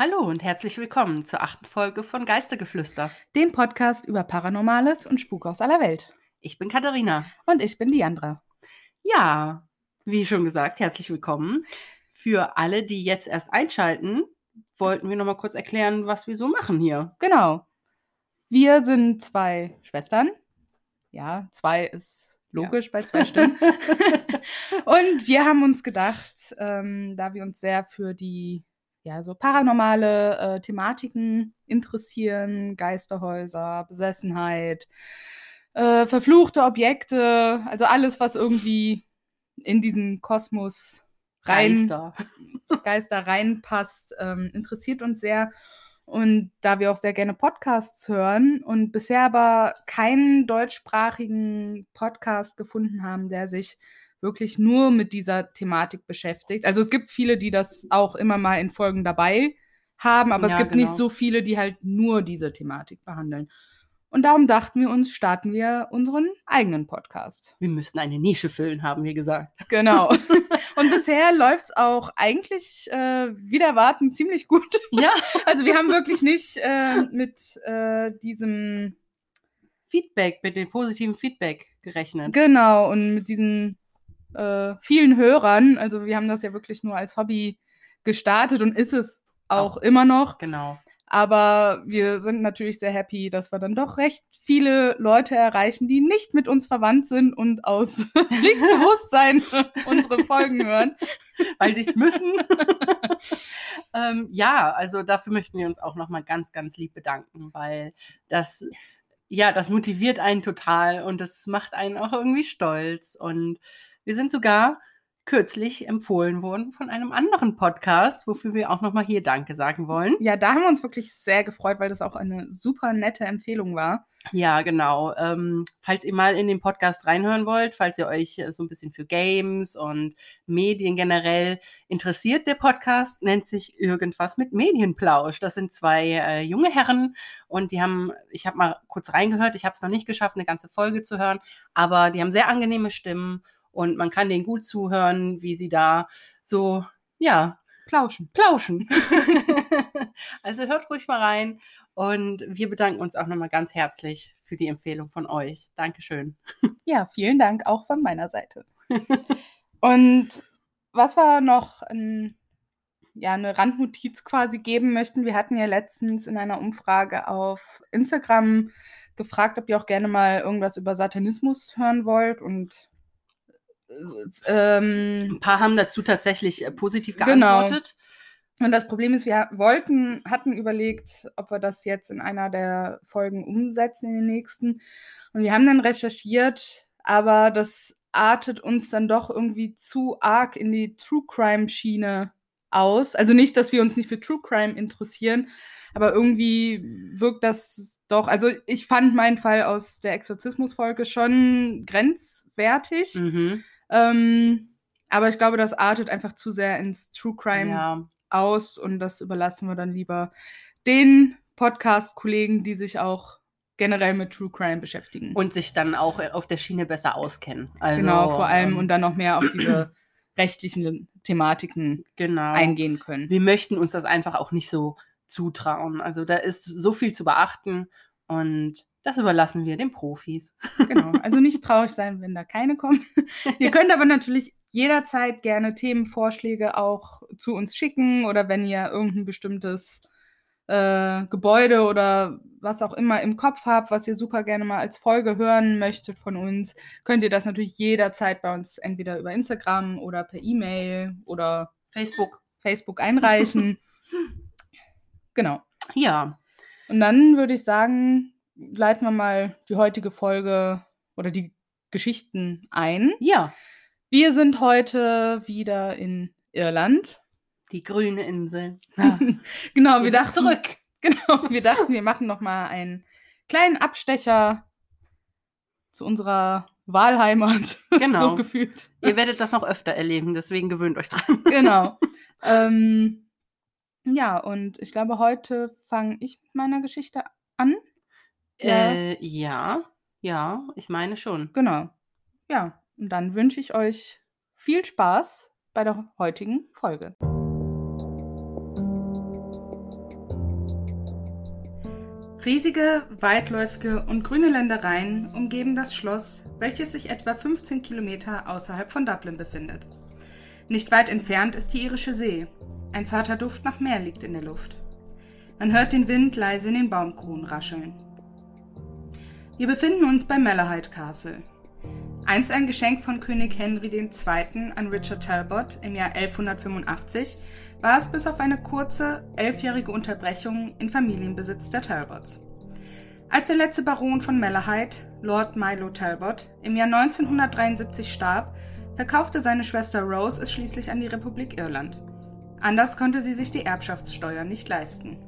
Hallo und herzlich willkommen zur achten Folge von Geistergeflüster. Dem Podcast über Paranormales und Spuk aus aller Welt. Ich bin Katharina. Und ich bin Diandra. Ja, wie schon gesagt, herzlich willkommen. Für alle, die jetzt erst einschalten, wollten wir noch mal kurz erklären, was wir so machen hier. Genau. Wir sind zwei Schwestern. Ja, zwei ist logisch ja. bei zwei Stimmen. und wir haben uns gedacht, ähm, da wir uns sehr für die ja, so paranormale äh, Thematiken interessieren, Geisterhäuser, Besessenheit, äh, verfluchte Objekte, also alles, was irgendwie in diesen Kosmos rein, Geister, Geister reinpasst, ähm, interessiert uns sehr. Und da wir auch sehr gerne Podcasts hören und bisher aber keinen deutschsprachigen Podcast gefunden haben, der sich wirklich nur mit dieser Thematik beschäftigt. Also es gibt viele, die das auch immer mal in Folgen dabei haben, aber ja, es gibt genau. nicht so viele, die halt nur diese Thematik behandeln. Und darum dachten wir uns, starten wir unseren eigenen Podcast. Wir müssten eine Nische füllen, haben wir gesagt. Genau. Und bisher läuft es auch eigentlich äh, wieder warten ziemlich gut. Ja. Also wir haben wirklich nicht äh, mit äh, diesem Feedback, mit dem positiven Feedback gerechnet. Genau, und mit diesen äh, vielen Hörern. Also wir haben das ja wirklich nur als Hobby gestartet und ist es auch, auch immer noch. Genau. Aber wir sind natürlich sehr happy, dass wir dann doch recht viele Leute erreichen, die nicht mit uns verwandt sind und aus Pflichtbewusstsein unsere Folgen hören. Weil sie es müssen. ähm, ja, also dafür möchten wir uns auch nochmal ganz, ganz lieb bedanken, weil das, ja, das motiviert einen total und das macht einen auch irgendwie stolz. Und wir sind sogar kürzlich empfohlen worden von einem anderen Podcast, wofür wir auch nochmal hier Danke sagen wollen. Ja, da haben wir uns wirklich sehr gefreut, weil das auch eine super nette Empfehlung war. Ja, genau. Ähm, falls ihr mal in den Podcast reinhören wollt, falls ihr euch so ein bisschen für Games und Medien generell interessiert, der Podcast nennt sich irgendwas mit Medienplausch. Das sind zwei äh, junge Herren und die haben, ich habe mal kurz reingehört, ich habe es noch nicht geschafft, eine ganze Folge zu hören, aber die haben sehr angenehme Stimmen und man kann denen gut zuhören, wie sie da so, ja, plauschen. Plauschen. also hört ruhig mal rein und wir bedanken uns auch nochmal ganz herzlich für die Empfehlung von euch. Dankeschön. Ja, vielen Dank auch von meiner Seite. und was wir noch ein, ja, eine Randnotiz quasi geben möchten, wir hatten ja letztens in einer Umfrage auf Instagram gefragt, ob ihr auch gerne mal irgendwas über Satanismus hören wollt und ähm, Ein paar haben dazu tatsächlich äh, positiv genau. geantwortet. Genau. Und das Problem ist, wir wollten, hatten überlegt, ob wir das jetzt in einer der Folgen umsetzen in den nächsten. Und wir haben dann recherchiert, aber das artet uns dann doch irgendwie zu arg in die True Crime Schiene aus. Also nicht, dass wir uns nicht für True Crime interessieren, aber irgendwie wirkt das doch. Also ich fand meinen Fall aus der Exorzismus-Folge schon grenzwertig. Mhm. Ähm, aber ich glaube, das artet einfach zu sehr ins True Crime ja. aus und das überlassen wir dann lieber den Podcast-Kollegen, die sich auch generell mit True Crime beschäftigen. Und sich dann auch auf der Schiene besser auskennen. Also, genau, vor allem ähm, und dann noch mehr auf diese rechtlichen Thematiken genau. eingehen können. Wir möchten uns das einfach auch nicht so zutrauen. Also da ist so viel zu beachten und das überlassen wir den Profis. Genau, also nicht traurig sein, wenn da keine kommen. ihr könnt aber natürlich jederzeit gerne Themenvorschläge auch zu uns schicken oder wenn ihr irgendein bestimmtes äh, Gebäude oder was auch immer im Kopf habt, was ihr super gerne mal als Folge hören möchtet von uns, könnt ihr das natürlich jederzeit bei uns entweder über Instagram oder per E-Mail oder Facebook, Facebook einreichen. genau. Ja. Und dann würde ich sagen, leiten wir mal die heutige Folge oder die Geschichten ein. Ja. Wir sind heute wieder in Irland. Die grüne Insel. Ja. genau, wir, wir dachten zurück. Genau, wir dachten, wir machen noch mal einen kleinen Abstecher zu unserer Wahlheimat. Genau. so gefühlt. Ihr werdet das noch öfter erleben, deswegen gewöhnt euch dran. genau. ähm, ja, und ich glaube, heute fange ich mit meiner Geschichte an. Ja. Äh, ja, ja, ich meine schon. Genau. Ja, und dann wünsche ich euch viel Spaß bei der heutigen Folge. Riesige, weitläufige und grüne Ländereien umgeben das Schloss, welches sich etwa 15 Kilometer außerhalb von Dublin befindet. Nicht weit entfernt ist die irische See. Ein zarter Duft nach Meer liegt in der Luft. Man hört den Wind leise in den Baumkronen rascheln. Wir befinden uns bei Malahide Castle. Einst ein Geschenk von König Henry II. an Richard Talbot im Jahr 1185, war es bis auf eine kurze, elfjährige Unterbrechung in Familienbesitz der Talbots. Als der letzte Baron von Malahide, Lord Milo Talbot, im Jahr 1973 starb, verkaufte seine Schwester Rose es schließlich an die Republik Irland. Anders konnte sie sich die Erbschaftssteuer nicht leisten.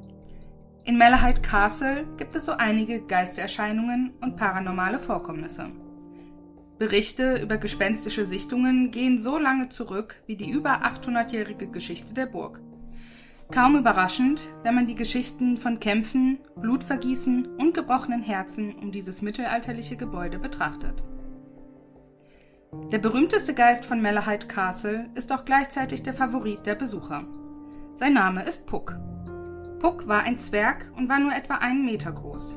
In Malahide Castle gibt es so einige Geistererscheinungen und paranormale Vorkommnisse. Berichte über gespenstische Sichtungen gehen so lange zurück wie die über 800-jährige Geschichte der Burg. Kaum überraschend, wenn man die Geschichten von Kämpfen, Blutvergießen und gebrochenen Herzen um dieses mittelalterliche Gebäude betrachtet. Der berühmteste Geist von Malahide Castle ist auch gleichzeitig der Favorit der Besucher. Sein Name ist Puck. Puck war ein Zwerg und war nur etwa einen Meter groß.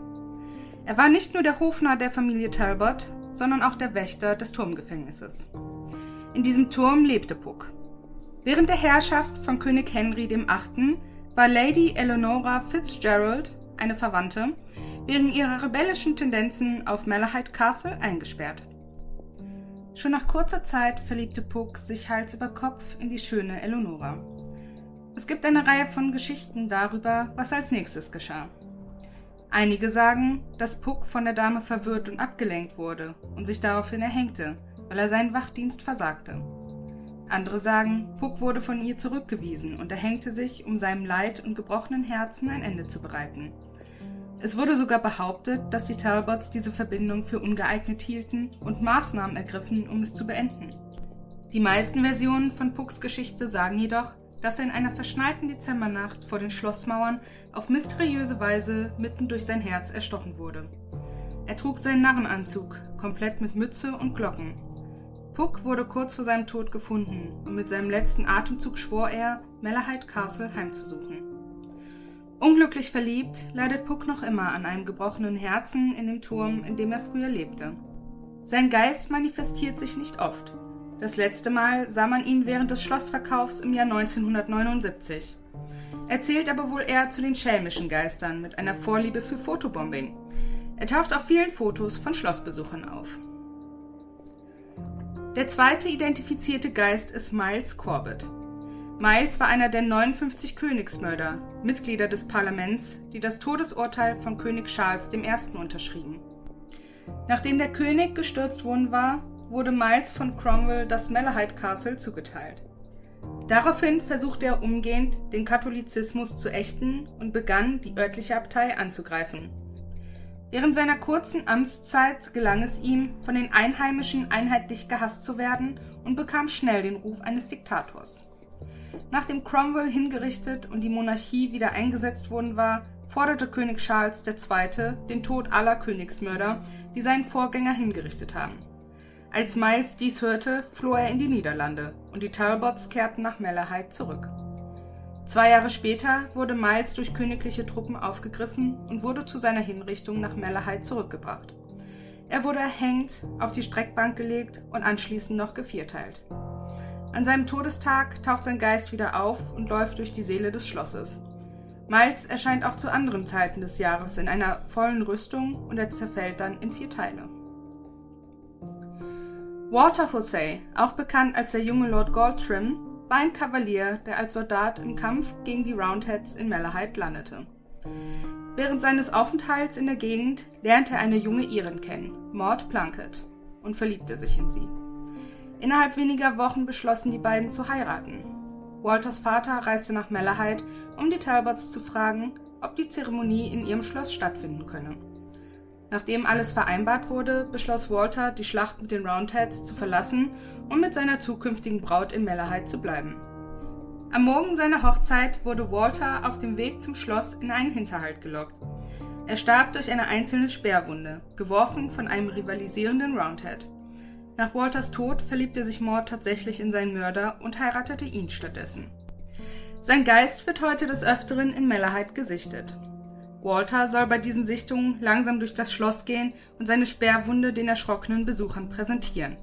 Er war nicht nur der Hofnarr der Familie Talbot, sondern auch der Wächter des Turmgefängnisses. In diesem Turm lebte Puck. Während der Herrschaft von König Henry VIII. war Lady Eleonora Fitzgerald, eine Verwandte, wegen ihrer rebellischen Tendenzen auf Malahide Castle eingesperrt. Schon nach kurzer Zeit verliebte Puck sich Hals über Kopf in die schöne Eleonora. Es gibt eine Reihe von Geschichten darüber, was als nächstes geschah. Einige sagen, dass Puck von der Dame verwirrt und abgelenkt wurde und sich daraufhin erhängte, weil er seinen Wachdienst versagte. Andere sagen, Puck wurde von ihr zurückgewiesen und erhängte sich, um seinem Leid und gebrochenen Herzen ein Ende zu bereiten. Es wurde sogar behauptet, dass die Talbots diese Verbindung für ungeeignet hielten und Maßnahmen ergriffen, um es zu beenden. Die meisten Versionen von Pucks Geschichte sagen jedoch, dass er in einer verschneiten Dezembernacht vor den Schlossmauern auf mysteriöse Weise mitten durch sein Herz erstochen wurde. Er trug seinen Narrenanzug, komplett mit Mütze und Glocken. Puck wurde kurz vor seinem Tod gefunden und mit seinem letzten Atemzug schwor er, Malahide Castle heimzusuchen. Unglücklich verliebt leidet Puck noch immer an einem gebrochenen Herzen in dem Turm, in dem er früher lebte. Sein Geist manifestiert sich nicht oft, das letzte Mal sah man ihn während des Schlossverkaufs im Jahr 1979. Er zählt aber wohl eher zu den schelmischen Geistern mit einer Vorliebe für Fotobombing. Er taucht auf vielen Fotos von Schlossbesuchern auf. Der zweite identifizierte Geist ist Miles Corbett. Miles war einer der 59 Königsmörder, Mitglieder des Parlaments, die das Todesurteil von König Charles I. unterschrieben. Nachdem der König gestürzt worden war, wurde Miles von Cromwell das Malahide Castle zugeteilt. Daraufhin versuchte er umgehend, den Katholizismus zu ächten und begann, die örtliche Abtei anzugreifen. Während seiner kurzen Amtszeit gelang es ihm, von den Einheimischen einheitlich gehasst zu werden und bekam schnell den Ruf eines Diktators. Nachdem Cromwell hingerichtet und die Monarchie wieder eingesetzt worden war, forderte König Charles II. den Tod aller Königsmörder, die seinen Vorgänger hingerichtet haben. Als Miles dies hörte, floh er in die Niederlande und die Talbots kehrten nach Malahide zurück. Zwei Jahre später wurde Miles durch königliche Truppen aufgegriffen und wurde zu seiner Hinrichtung nach Malahide zurückgebracht. Er wurde erhängt, auf die Streckbank gelegt und anschließend noch gevierteilt. An seinem Todestag taucht sein Geist wieder auf und läuft durch die Seele des Schlosses. Miles erscheint auch zu anderen Zeiten des Jahres in einer vollen Rüstung und er zerfällt dann in vier Teile. Walter Hussey, auch bekannt als der junge Lord Galtrim, war ein Kavalier, der als Soldat im Kampf gegen die Roundheads in Malahide landete. Während seines Aufenthalts in der Gegend lernte er eine junge Irin kennen, Maud Plunkett, und verliebte sich in sie. Innerhalb weniger Wochen beschlossen die beiden zu heiraten. Walters Vater reiste nach Malahide, um die Talbots zu fragen, ob die Zeremonie in ihrem Schloss stattfinden könne. Nachdem alles vereinbart wurde, beschloss Walter, die Schlacht mit den Roundheads zu verlassen und mit seiner zukünftigen Braut in Malahide zu bleiben. Am Morgen seiner Hochzeit wurde Walter auf dem Weg zum Schloss in einen Hinterhalt gelockt. Er starb durch eine einzelne Speerwunde, geworfen von einem rivalisierenden Roundhead. Nach Walters Tod verliebte sich Maud tatsächlich in seinen Mörder und heiratete ihn stattdessen. Sein Geist wird heute des Öfteren in Malahide gesichtet. Walter soll bei diesen Sichtungen langsam durch das Schloss gehen und seine Sperrwunde den erschrockenen Besuchern präsentieren.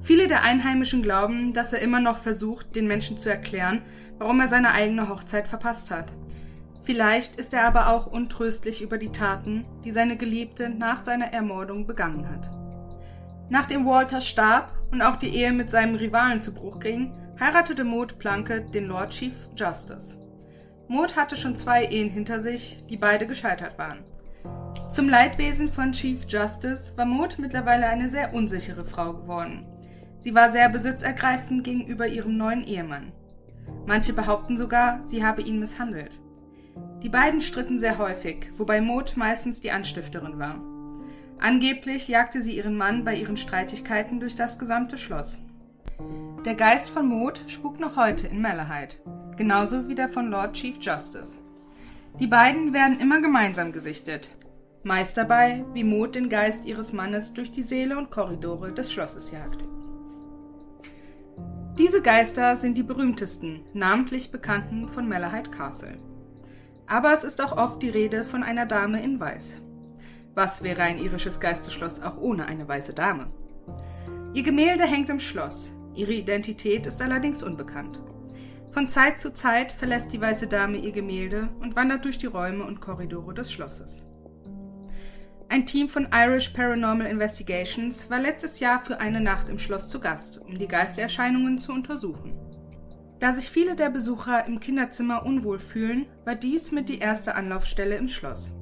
Viele der Einheimischen glauben, dass er immer noch versucht, den Menschen zu erklären, warum er seine eigene Hochzeit verpasst hat. Vielleicht ist er aber auch untröstlich über die Taten, die seine Geliebte nach seiner Ermordung begangen hat. Nachdem Walter starb und auch die Ehe mit seinem Rivalen zu Bruch ging, heiratete Maud Plunkett den Lord Chief Justice. Maud hatte schon zwei Ehen hinter sich, die beide gescheitert waren. Zum Leidwesen von Chief Justice war Maud mittlerweile eine sehr unsichere Frau geworden. Sie war sehr besitzergreifend gegenüber ihrem neuen Ehemann. Manche behaupten sogar, sie habe ihn misshandelt. Die beiden stritten sehr häufig, wobei Maud meistens die Anstifterin war. Angeblich jagte sie ihren Mann bei ihren Streitigkeiten durch das gesamte Schloss. Der Geist von Maud spukt noch heute in Malahide, genauso wie der von Lord Chief Justice. Die beiden werden immer gemeinsam gesichtet, meist dabei, wie Maud den Geist ihres Mannes durch die Säle und Korridore des Schlosses jagt. Diese Geister sind die berühmtesten, namentlich bekannten von Malahide Castle. Aber es ist auch oft die Rede von einer Dame in Weiß. Was wäre ein irisches Geisterschloss auch ohne eine weiße Dame? Ihr Gemälde hängt im Schloss, ihre Identität ist allerdings unbekannt. Von Zeit zu Zeit verlässt die weiße Dame ihr Gemälde und wandert durch die Räume und Korridore des Schlosses. Ein Team von Irish Paranormal Investigations war letztes Jahr für eine Nacht im Schloss zu Gast, um die Geistererscheinungen zu untersuchen. Da sich viele der Besucher im Kinderzimmer unwohl fühlen, war dies mit die erste Anlaufstelle im Schloss.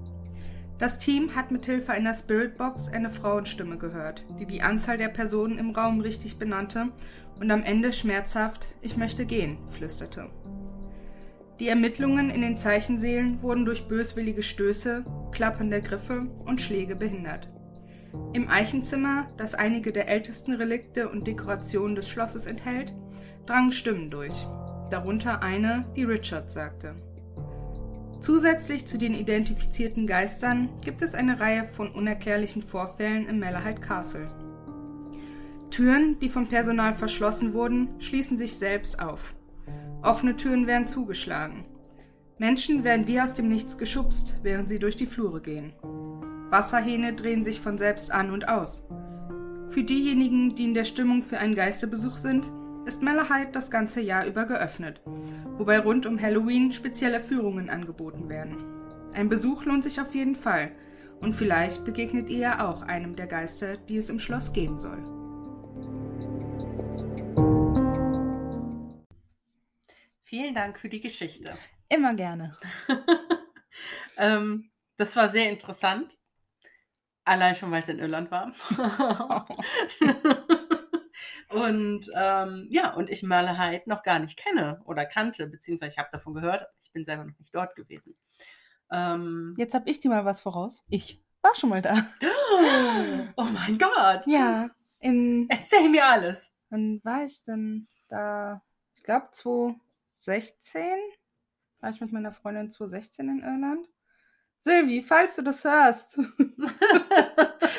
Das Team hat mit Hilfe einer Spiritbox eine Frauenstimme gehört, die die Anzahl der Personen im Raum richtig benannte und am Ende schmerzhaft Ich möchte gehen flüsterte. Die Ermittlungen in den Zeichenseelen wurden durch böswillige Stöße, Klappern der Griffe und Schläge behindert. Im Eichenzimmer, das einige der ältesten Relikte und Dekorationen des Schlosses enthält, drangen Stimmen durch, darunter eine, die Richard sagte. Zusätzlich zu den identifizierten Geistern gibt es eine Reihe von unerklärlichen Vorfällen im Malahide Castle. Türen, die vom Personal verschlossen wurden, schließen sich selbst auf. Offene Türen werden zugeschlagen. Menschen werden wie aus dem Nichts geschubst, während sie durch die Flure gehen. Wasserhähne drehen sich von selbst an und aus. Für diejenigen, die in der Stimmung für einen Geisterbesuch sind, ist Malahide das ganze Jahr über geöffnet, wobei rund um Halloween spezielle Führungen angeboten werden. Ein Besuch lohnt sich auf jeden Fall und vielleicht begegnet ihr ja auch einem der Geister, die es im Schloss geben soll. Vielen Dank für die Geschichte. Immer gerne. ähm, das war sehr interessant. Allein schon, weil es in Irland war. Und ähm, ja, und ich Merle Hyde noch gar nicht kenne oder kannte, beziehungsweise ich habe davon gehört, ich bin selber noch nicht dort gewesen. Ähm, Jetzt habe ich dir mal was voraus. Ich war schon mal da. Oh mein Gott. Ja. In, Erzähl mir alles. Wann war ich denn da? Ich glaube 2016. War ich mit meiner Freundin 2016 in Irland. Silvi, falls du das hörst.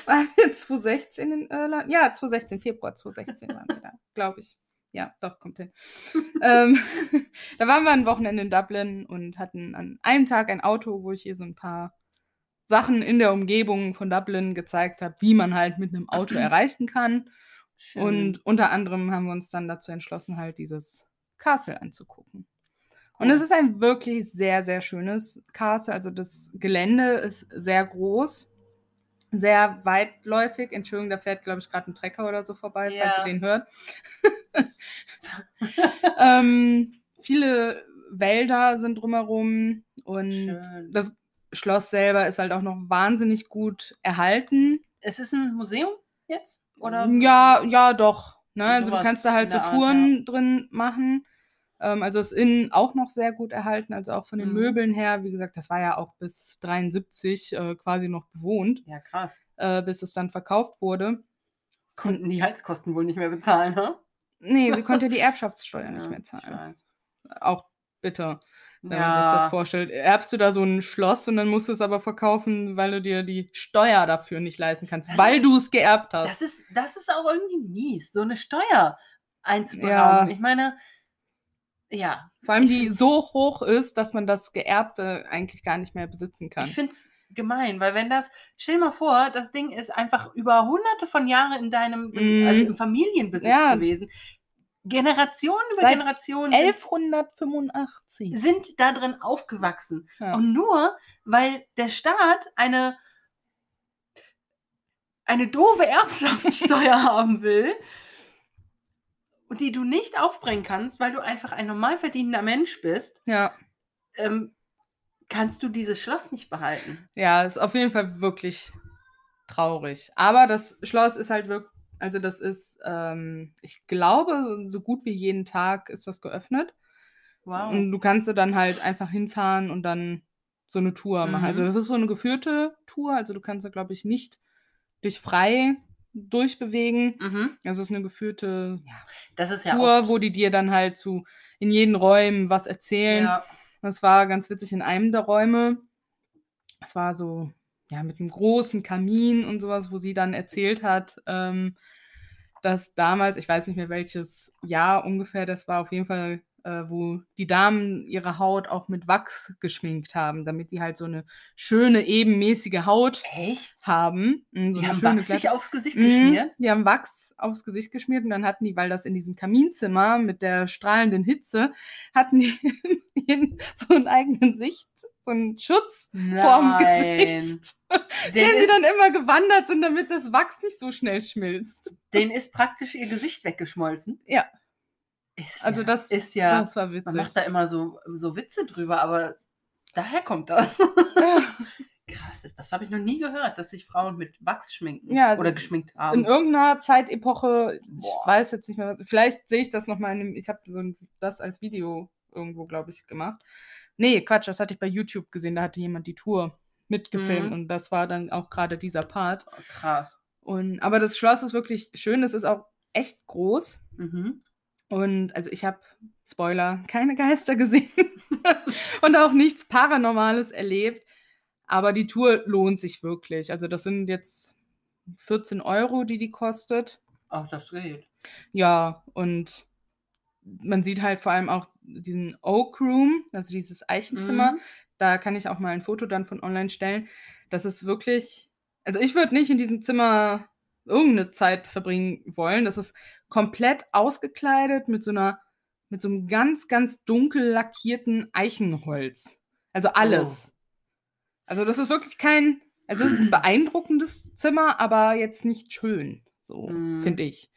waren wir 2016 in Irland? Ja, 2016, Februar 2016 waren wir da, glaube ich. Ja, doch, kommt hin. ähm, da waren wir ein Wochenende in Dublin und hatten an einem Tag ein Auto, wo ich ihr so ein paar Sachen in der Umgebung von Dublin gezeigt habe, wie man halt mit einem Auto erreichen kann. Schön. Und unter anderem haben wir uns dann dazu entschlossen, halt dieses Castle anzugucken. Und es ist ein wirklich sehr, sehr schönes Castle. Also das Gelände ist sehr groß, sehr weitläufig. Entschuldigung, da fährt, glaube ich, gerade ein Trecker oder so vorbei, ja. falls ihr den hört. ähm, viele Wälder sind drumherum und Schön. das Schloss selber ist halt auch noch wahnsinnig gut erhalten. Es ist ein Museum jetzt? Oder? Ja, ja, doch. Ne? Also du kannst da halt so Touren Art, ja. drin machen. Ähm, also ist innen auch noch sehr gut erhalten, also auch von den mhm. Möbeln her. Wie gesagt, das war ja auch bis 73 äh, quasi noch bewohnt. Ja, krass. Äh, bis es dann verkauft wurde. Konnten die Heizkosten wohl nicht mehr bezahlen, ne? Nee, sie konnte die Erbschaftssteuer ja, nicht mehr zahlen. Auch bitte, wenn ja. man sich das vorstellt. Erbst du da so ein Schloss und dann musst du es aber verkaufen, weil du dir die Steuer dafür nicht leisten kannst, das weil du es geerbt hast. Das ist, das ist auch irgendwie mies, so eine Steuer einzuberauben. Ja. Ich meine, Ja. Vor allem die so hoch ist, dass man das Geerbte eigentlich gar nicht mehr besitzen kann. Ich finde es gemein, weil wenn das, stell dir mal vor, das Ding ist einfach über hunderte von Jahren in deinem, Mhm. also im Familienbesitz Ja. gewesen. Generationen über Seit Generationen sind, 1185. sind da drin aufgewachsen. Ja. Und nur, weil der Staat eine, eine doofe Erbschaftssteuer haben will, die du nicht aufbringen kannst, weil du einfach ein normal verdienender Mensch bist, ja. ähm, kannst du dieses Schloss nicht behalten. Ja, ist auf jeden Fall wirklich traurig. Aber das Schloss ist halt wirklich, also das ist, ähm, ich glaube, so gut wie jeden Tag ist das geöffnet. Wow. Und du kannst du dann halt einfach hinfahren und dann so eine Tour machen. Mhm. Also das ist so eine geführte Tour, also du kannst da, glaube ich, nicht dich frei durchbewegen. Mhm. Also es ist eine geführte ja, Das ist ja Tour, auch. wo die dir dann halt zu in jeden Räumen was erzählen. Ja. Das war ganz witzig in einem der Räume. Es war so, ja, mit einem großen Kamin und sowas, wo sie dann erzählt hat, ähm, dass damals, ich weiß nicht mehr welches Jahr ungefähr das war, auf jeden Fall, äh, wo die Damen ihre Haut auch mit Wachs geschminkt haben, damit die halt so eine schöne, ebenmäßige Haut Echt? haben. Mm, so Die haben Wachs sich aufs Gesicht Mhm, geschmiert. Die haben Wachs aufs Gesicht geschmiert und dann hatten die, weil das in diesem Kaminzimmer mit der strahlenden Hitze, hatten die so einen eigenen Sicht, so einen Schutz vorm Gesicht, Den den sie dann immer gewandert sind, damit das Wachs nicht so schnell schmilzt. den ist praktisch ihr Gesicht weggeschmolzen. Ja. Ist Also ja, das- ist ja. das war man witzig. macht da immer so, so Witze drüber, aber daher kommt das. Krass, das, das habe ich noch nie gehört, dass sich Frauen mit Wachs schminken Ja, also oder geschminkt in haben. irgendeiner Zeitepoche, ich Boah. weiß jetzt nicht mehr, was, vielleicht sehe ich das nochmal in dem, ich habe so ein, das als Video irgendwo, glaube ich, gemacht. Nee, Quatsch, das hatte ich bei YouTube gesehen, da hatte jemand die Tour mitgefilmt Mhm. und das war dann auch gerade dieser Part. Oh, krass. Und, aber das Schloss ist wirklich schön, es ist auch echt groß. Mhm. Und also ich habe, Spoiler, keine Geister gesehen und auch nichts Paranormales erlebt. Aber die Tour lohnt sich wirklich. Also das sind jetzt 14 Euro, die die kostet. Ach, das geht. Ja, und man sieht halt vor allem auch diesen Oak Room, also dieses Eichenzimmer. Mhm. Da kann ich auch mal ein Foto dann von online stellen. Das ist wirklich, also ich würde nicht in diesem Zimmer irgendeine Zeit verbringen wollen. Das ist komplett ausgekleidet mit so einer, mit so einem ganz, ganz dunkel lackierten Eichenholz. Also alles. Also das ist wirklich kein, also es ist ein beeindruckendes Zimmer, aber jetzt nicht schön. So, Mhm. finde ich.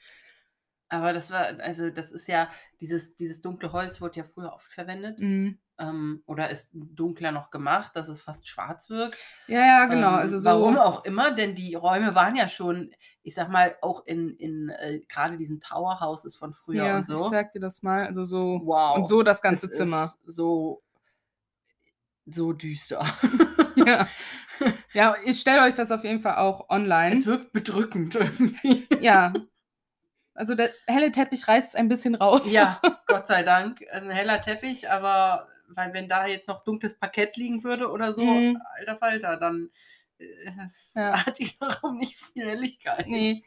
Aber das war, also das ist ja, dieses, dieses dunkle Holz wurde ja früher oft verwendet. Mhm. Ähm, oder ist dunkler noch gemacht, dass es fast schwarz wirkt. Ja, ja, genau. Ähm, also so. Warum auch immer, denn die Räume waren ja schon, ich sag mal, auch in, in äh, gerade diesen Tower Houses von früher ja, und so. ich zeig dir das mal. Also so. wow. Und so das ganze Es Zimmer. So, so düster. Ja. ja, ich stelle euch das auf jeden Fall auch online. es wirkt bedrückend irgendwie. ja. Also der helle Teppich reißt ein bisschen raus. ja, Gott sei Dank. Also ein heller Teppich, aber weil wenn da jetzt noch dunkles Parkett liegen würde oder so, Mhm. alter Falter, dann äh, Ja. hat dieser Raum nicht viel Helligkeit. Nee.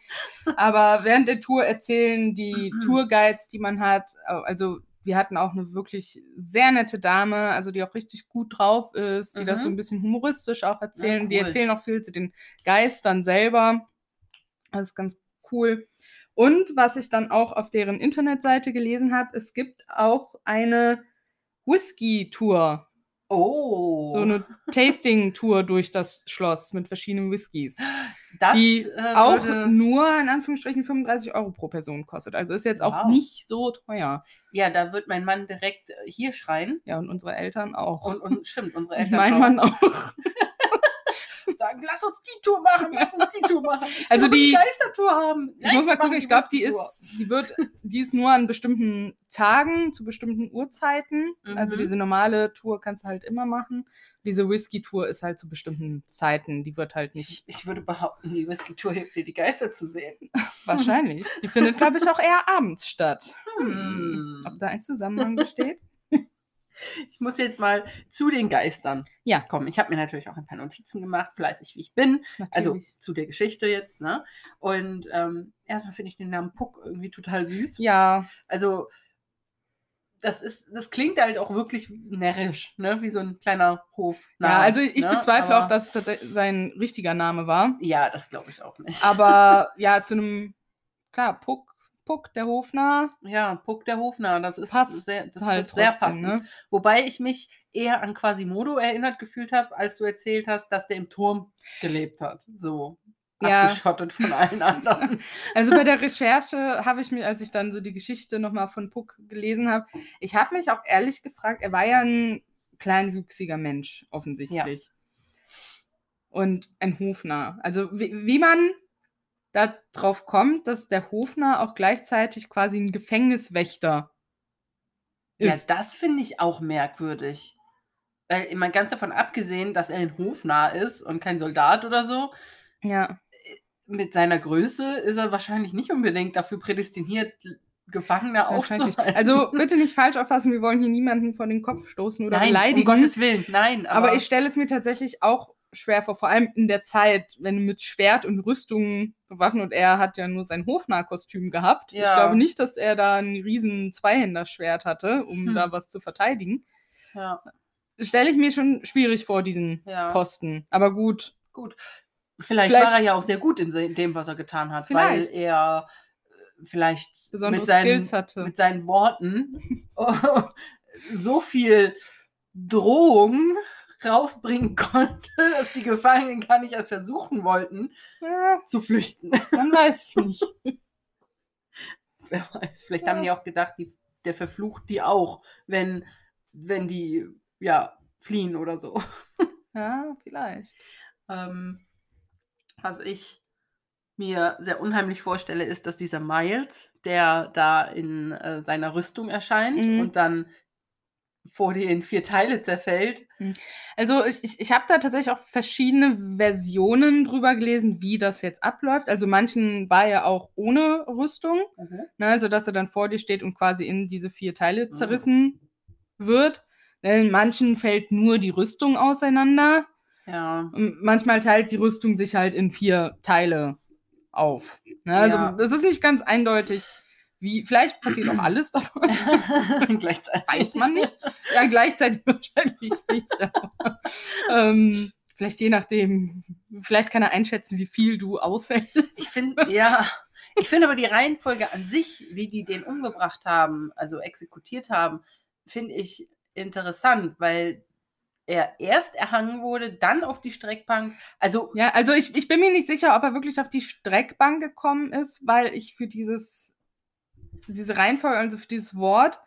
Aber während der Tour erzählen die Tourguides, die man hat, also wir hatten auch eine wirklich sehr nette Dame, also die auch richtig gut drauf ist, die das Mhm. so ein bisschen humoristisch auch erzählen. Die cool. erzählen auch viel zu den Geistern selber. Das ist ganz cool. Und was ich dann auch auf deren Internetseite gelesen habe, es gibt auch eine Whisky-Tour. Oh. So eine Tasting-Tour durch das Schloss mit verschiedenen Whiskys das, die äh, auch nur in Anführungsstrichen 35 Euro pro Person kostet. Also ist jetzt auch Wow. nicht so teuer. Ja, da wird mein Mann direkt äh, hier schreien. Ja, und unsere Eltern auch. Und, und stimmt, unsere Und Eltern mein auch Mann auch. sagen, lass uns die Tour machen, lass uns die Tour machen. Ich Also die- Geistertour haben. Ich muss mal gucken, ich glaube, die ist, die wird, die ist nur an bestimmten Tagen, zu bestimmten Uhrzeiten. Also Mhm. diese normale Tour kannst du halt immer machen. Diese Whisky-Tour ist halt zu bestimmten Zeiten. Die wird halt nicht. Ich würde behaupten, die Whisky-Tour hilft dir, die Geister zu sehen. Wahrscheinlich. Die findet, glaube ich, auch eher abends statt. Hm. Ob da ein Zusammenhang besteht? Ich muss jetzt mal zu den Geistern Ja. kommen. Ich habe mir natürlich auch ein paar Notizen gemacht, fleißig wie ich bin. Also Natürlich. zu der Geschichte jetzt. Ne? Und ähm, erstmal finde ich den Namen Puck irgendwie total süß. ja, Also das ist, das klingt halt auch wirklich närrisch, ne? Wie so ein kleiner Hof. Ja, also ich ne? bezweifle Aber- auch, dass es tatsächlich sein richtiger Name war. Ja, das glaube ich auch nicht. Aber ja, zu einem, klar, Puck, Puck, der Hofnarr, Ja, Puck der Hofnarr, das ist passt sehr, das halt sehr passend. ne? Wobei ich mich eher an Quasimodo erinnert gefühlt habe, als du erzählt hast, dass der im Turm gelebt hat. So Ja. abgeschottet von allen anderen. Also bei der Recherche habe ich mich, als ich dann so die Geschichte nochmal von Puck gelesen habe, ich habe mich auch ehrlich gefragt, er war ja ein kleinwüchsiger Mensch, offensichtlich. Und ein Hofnarr. Also wie, wie man da drauf kommt, dass der Hofnarr auch gleichzeitig quasi ein Gefängniswächter ja, ist. das finde ich auch merkwürdig. Weil mal ganz davon abgesehen, dass er ein Hofnarr ist und kein Soldat oder so, ja. mit seiner Größe ist er wahrscheinlich nicht unbedingt dafür prädestiniert, Gefangene aufzuhalten. Also bitte nicht falsch auffassen, wir wollen hier niemanden vor den Kopf stoßen oder nein, beleidigen. um Gottes Willen, nein. aber, Aber, ich stelle es mir tatsächlich auch schwer vor, vor allem in der Zeit, wenn mit Schwert und Rüstung bewaffnet und er hat ja nur sein Hofnarr-Kostüm gehabt. Ich Ja. glaube nicht, dass er da ein riesen Zweihänderschwert hatte, um Hm. da was zu verteidigen. ja, Stelle ich mir schon schwierig vor, diesen ja. Posten. Aber gut. Gut. Vielleicht, Vielleicht- war er ja auch sehr gut in dem, was er getan hat, Vielleicht. weil er äh, vielleicht Besondere mit seinen, mit seinen Worten so viel Drohung rausbringen konnte, dass die Gefangenen gar nicht erst versuchen wollten, Ja, zu flüchten. man weiß es nicht. Wer weiß, vielleicht Ja. haben die auch gedacht, die, der verflucht die auch, wenn, wenn die ja fliehen oder so. Ja, vielleicht. Ähm, was ich mir sehr unheimlich vorstelle, ist, dass dieser Miles, der da in äh, seiner Rüstung erscheint Mhm. und dann vor dir in vier Teile zerfällt. Also ich, ich, ich habe da tatsächlich auch verschiedene Versionen drüber gelesen, wie das jetzt abläuft. Also manchen war ja auch ohne Rüstung, ne, also dass er dann vor dir steht und quasi in diese vier Teile Mhm. zerrissen wird. In manchen fällt nur die Rüstung auseinander. Ja. Und manchmal teilt die Rüstung sich halt in vier Teile auf. Ne, also Ja. es ist nicht ganz eindeutig, wie. Vielleicht passiert auch alles davon. Gleichzeitig. Weiß man nicht. Ja, gleichzeitig wahrscheinlich nicht. aber, ähm, vielleicht je nachdem, vielleicht kann er einschätzen, wie viel du aushältst. Ich finde, ja. Ich finde aber die Reihenfolge an sich, wie die den umgebracht haben, also exekutiert haben, finde ich interessant, weil er erst erhangen wurde, dann auf die Streckbank. Also, Ja, also ich, ich bin mir nicht sicher, ob er wirklich auf die Streckbank gekommen ist, weil ich für dieses, diese Reihenfolge, also für dieses Wort,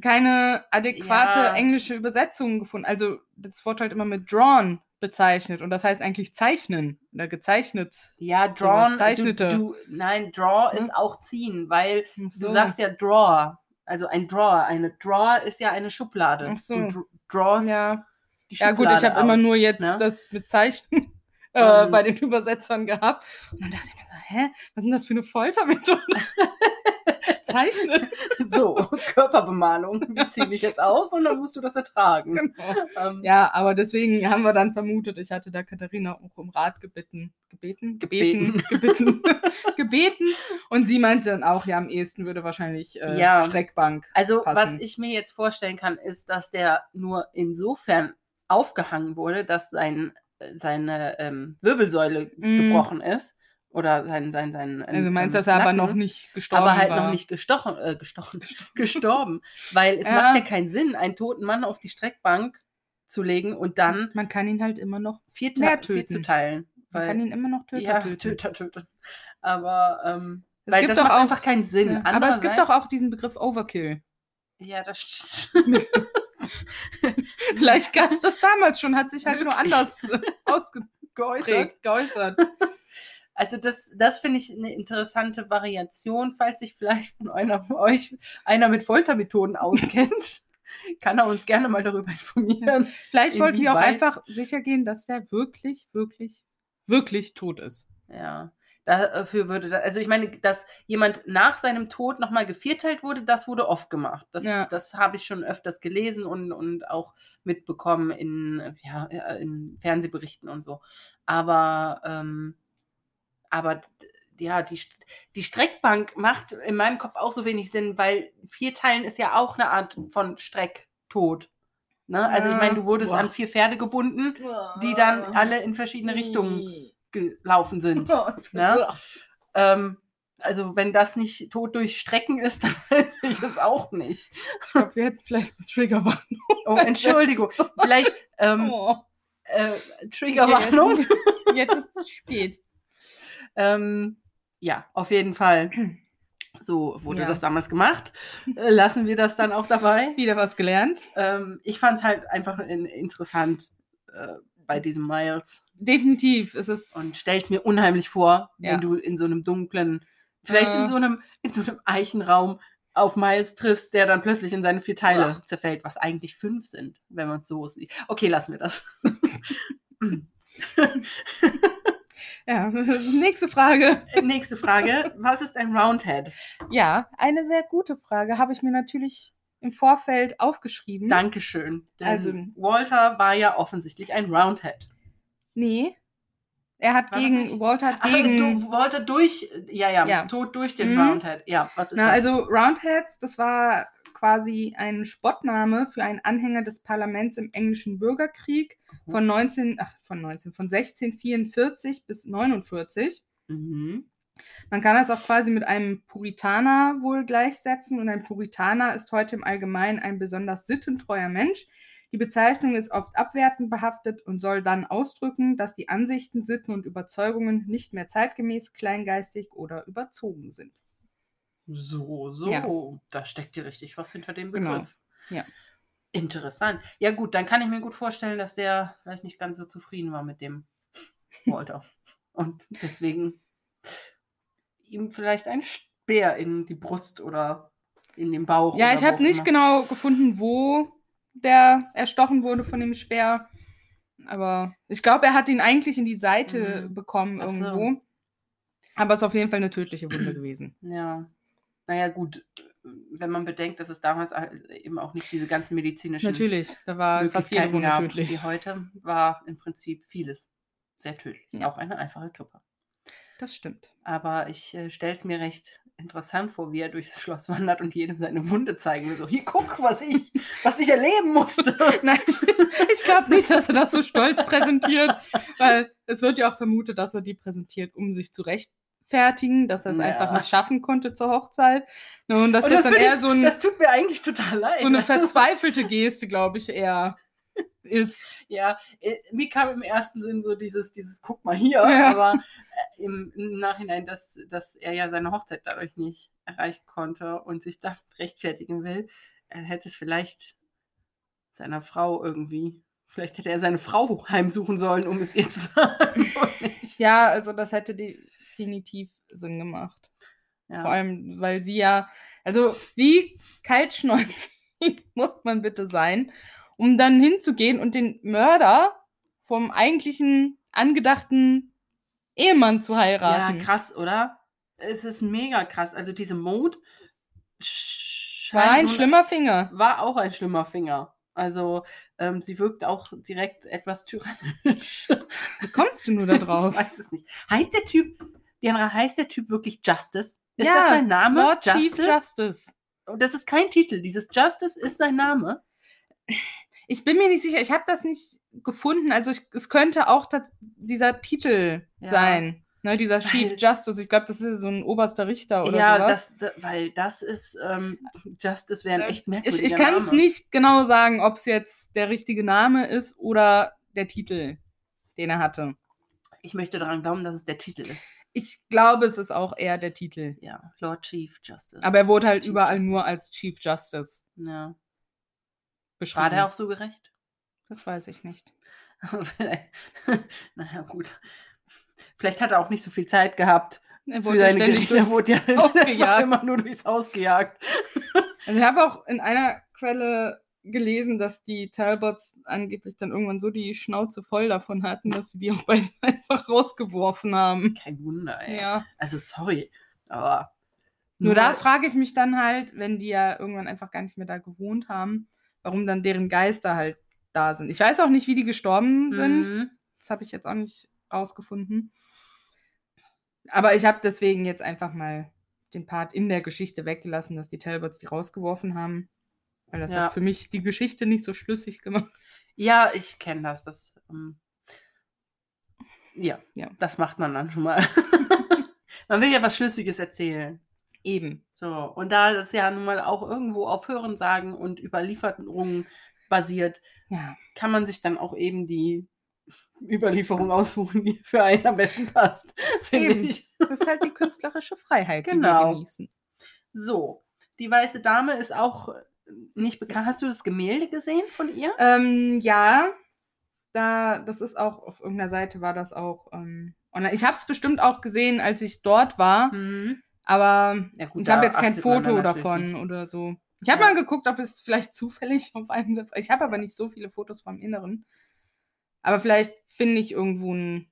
keine adäquate Ja. englische Übersetzung gefunden. Also das Wort halt immer mit drawn bezeichnet und das heißt eigentlich zeichnen oder gezeichnet. ja, drawn, Zeichnete. du, du, nein, draw Hm? ist auch ziehen, weil so. du sagst ja draw, also ein Drawer, eine Drawer ist ja eine Schublade. Ach so. Du dr- drawst ja. die Ja gut, ich Schublade habe immer nur jetzt ne? das mit Zeichen äh, bei den Übersetzern gehabt. Und dann dachte ich mir hä, was ist denn das für eine Foltermethode? Zeichnen. So, Körperbemalung. Wir ziehen dich jetzt aus und dann musst du das ertragen. Genau. Ähm, Ja, aber deswegen haben wir dann vermutet, ich hatte da Katharina auch um Rat gebeten. Gebeten? Gebeten. Gebeten. gebeten. Und sie meinte dann auch, ja, am ehesten würde wahrscheinlich äh, Ja. Streckbank. Also, passen. was ich mir jetzt vorstellen kann, ist, dass der nur insofern aufgehangen wurde, dass sein, seine ähm, Wirbelsäule Mm. gebrochen ist. Oder sein, sein, sein. Also meinst du, dass er aber noch nicht gestorben aber halt war? noch nicht gestochen, äh, gestochen, gestorben. Weil es Ja. macht ja keinen Sinn, einen toten Mann auf die Streckbank zu legen und dann Man kann ihn halt immer noch, vier, Mehr Ta- vier töten. zu teilen. man kann ihn immer noch Töter ja, töten. Töter töten. Aber ähm, Es weil gibt das doch macht auch- einfach keinen Sinn. Ja, aber es gibt doch auch diesen Begriff Overkill. Ja, das stimmt. Vielleicht gab es das damals schon, hat sich halt nur Möglich. anders äh, ausgeprägt, geäußert. Also das, das finde ich eine interessante Variation. Falls sich vielleicht von einer von euch einer mit Foltermethoden auskennt, kann er uns gerne mal darüber informieren. Vielleicht wollten die auch einfach sicher gehen, dass der wirklich, wirklich, wirklich tot ist. Ja, dafür würde da, also ich meine, dass jemand nach seinem Tod nochmal gevierteilt wurde, das wurde oft gemacht. Das, Ja. das habe ich schon öfters gelesen und, und auch mitbekommen in, ja, in Fernsehberichten und so. Aber, ähm, aber ja, die, die Streckbank macht in meinem Kopf auch so wenig Sinn, weil vier Teilen ist ja auch eine Art von Strecktod. Ne? Also ich meine, du wurdest Boah. an vier Pferde gebunden, die dann alle in verschiedene Richtungen gelaufen sind. Ne? Ähm, also wenn das nicht Tod durch Strecken ist, dann weiß ich es auch nicht. Ich glaube, wir hätten vielleicht eine Triggerwarnung. Oh, Entschuldigung. Vielleicht ähm, Oh. äh, Triggerwarnung. Jetzt ist es spät. Ähm, ja, auf jeden Fall. So wurde Ja. das damals gemacht. Äh, lassen wir das dann auch dabei. Wieder was gelernt. Ähm, ich fand es halt einfach in, interessant äh, bei diesem Miles Definitiv ist es. und stell's mir unheimlich vor, Ja. wenn du in so einem dunklen, vielleicht Äh. in so einem, in so einem Eichenraum auf Miles triffst, der dann plötzlich in seine vier Teile zerfällt, was eigentlich fünf sind, wenn man es so sieht. Okay, lassen wir das. ja, nächste Frage. Nächste Frage. Was ist ein Roundhead? Ja, eine sehr gute Frage. Habe ich mir natürlich im Vorfeld aufgeschrieben. Dankeschön. Also- Walter war ja offensichtlich ein Roundhead. Nee. Er hat War gegen? Walter hat Ach, gegen. du Walter durch, ja, ja, Ja. Tod durch den Mhm. Roundhead. Ja, was ist Na, das? also Roundheads, das war quasi ein Spottname für einen Anhänger des Parlaments im englischen Bürgerkrieg von 19, ach, von 19, von 1644 bis 49. mhm. Man kann das auch quasi mit einem Puritaner wohl gleichsetzen und ein Puritaner ist heute im Allgemeinen ein besonders sittentreuer Mensch. Die Bezeichnung ist oft abwertend behaftet und soll dann ausdrücken, dass die Ansichten, Sitten und Überzeugungen nicht mehr zeitgemäß, kleingeistig oder überzogen sind. So, so. Ja. Da steckt dir richtig was hinter dem Genau. Begriff. Ja. Interessant. Ja, gut, dann kann ich mir gut vorstellen, dass der vielleicht nicht ganz so zufrieden war mit dem Walter. Und deswegen ihm vielleicht ein Speer in die Brust oder in den Bauch. Ja, ich habe nicht immer. genau gefunden, wo der erstochen wurde von dem Speer. Aber ich glaube, er hat ihn eigentlich in die Seite Mhm. bekommen Ach so. irgendwo. Aber es ist auf jeden Fall eine tödliche Wunde gewesen. Ja. Naja, gut, wenn man bedenkt, dass es damals eben auch nicht diese ganzen medizinischen Natürlich, da war fast jede Wunde gab, tödlich. wie heute, war im Prinzip vieles sehr tödlich. Ja. Auch eine einfache Grippe. Das stimmt. Aber ich äh, stelle es mir recht interessant vor, wie er durchs Schloss wandert und jedem seine Wunde zeigen will. So, hier, guck, was ich, was ich erleben musste. Nein, ich, glaube nicht, dass er das so stolz präsentiert, weil es wird ja auch vermutet, dass er die präsentiert, um sich zu rechtfertigen, dass er es Ja. einfach nicht schaffen konnte zur Hochzeit. Ne, Und dass Und das, das dann eher ich- so, ein, Das tut mir eigentlich total leid. so eine verzweifelte Geste, glaube ich, eher ist. Ja, äh, mir kam im ersten Sinn so dieses, dieses guck mal hier, Ja. aber äh, im, im Nachhinein, dass, dass er ja seine Hochzeit dadurch nicht erreichen konnte und sich da rechtfertigen will, er hätte es vielleicht seiner Frau irgendwie, vielleicht hätte er seine Frau heimsuchen sollen, um es ihr zu sagen. Ja, also das hätte definitiv Sinn gemacht. Ja. Vor allem, weil sie ja, also wie kaltschnäuzig muss man bitte sein, um dann hinzugehen und den Mörder vom eigentlichen angedachten Ehemann zu ja, heiraten. krass, oder? Es ist mega krass. Also diese Mode War ein schlimmer Finger. war auch ein schlimmer Finger. Also ähm, sie wirkt auch direkt etwas tyrannisch. Wie kommst du nur da Ich drauf? weiß es nicht. Heißt der Typ, Diana, heißt der Typ wirklich Justice? Ist Ja, das sein Name? Lord Chief Justice. Und das ist kein Titel. Dieses Justice ist sein Name. Ich bin mir nicht sicher, ich habe das nicht gefunden. Also ich, es könnte auch dieser Titel Ja. sein. Ne, dieser Chief Weil- Justice. Ich glaube, das ist so ein oberster Richter oder ja, sowas. das, da- weil das ist, ähm, Justice wäre ein echt ich merkwürdiger ich kann es nicht genau sagen, ob es jetzt der richtige Name ist oder der Titel, den er hatte. Ich möchte daran glauben, dass es der Titel ist. Ich glaube, es ist auch eher der Titel. Ja, Lord Chief Justice. Aber er wurde halt Chief überall Justice. nur als Chief Justice Ja. beschrieben. War der auch so gerecht? Das weiß ich nicht. Vielleicht, naja, gut. Vielleicht hat er auch nicht so viel Zeit gehabt Er für wurde ja seine Gerichte. Er wurde ja er immer nur durchs Haus gejagt. Also ich habe auch in einer Quelle gelesen, dass die Talbots angeblich dann irgendwann so die Schnauze voll davon hatten, dass sie die auch beide einfach rausgeworfen haben. Kein Wunder, ey. Ja. Also sorry, aber Nur da frage ich mich dann halt, wenn die ja irgendwann einfach gar nicht mehr da gewohnt haben, warum dann deren Geister halt da sind. Ich weiß auch nicht, wie die gestorben sind. Mhm. Das habe ich jetzt auch nicht rausgefunden. Aber ich habe deswegen jetzt einfach mal den Part in der Geschichte weggelassen, dass die Talbots die rausgeworfen haben. Weil das Ja. hat für mich die Geschichte nicht so schlüssig gemacht. Ja, ich kenne das. Das ähm, ja, Ja. das macht man dann schon mal. man will ja was Schlüssiges erzählen. Eben. So, und da das ja nun mal auch irgendwo auf Hörensagen und Überlieferungen basiert, Ja. kann man sich dann auch eben die Überlieferung aussuchen, die für einen am besten passt, finde Eben. ich. Das ist halt die künstlerische Freiheit, die Genau. wir genießen. So, die weiße Dame ist auch nicht bekannt. Hast du das Gemälde gesehen von ihr? Ähm, ja, da, das ist auch, auf irgendeiner Seite war das auch ähm, online. Ich habe es bestimmt auch gesehen, als ich dort war, Mhm. aber Ja, gut, ich habe jetzt kein Foto davon nicht. oder so. Ich habe Ja. mal geguckt, ob es vielleicht zufällig auf einem. Ich habe aber nicht so viele Fotos vom Inneren. Aber vielleicht finde ich irgendwo ein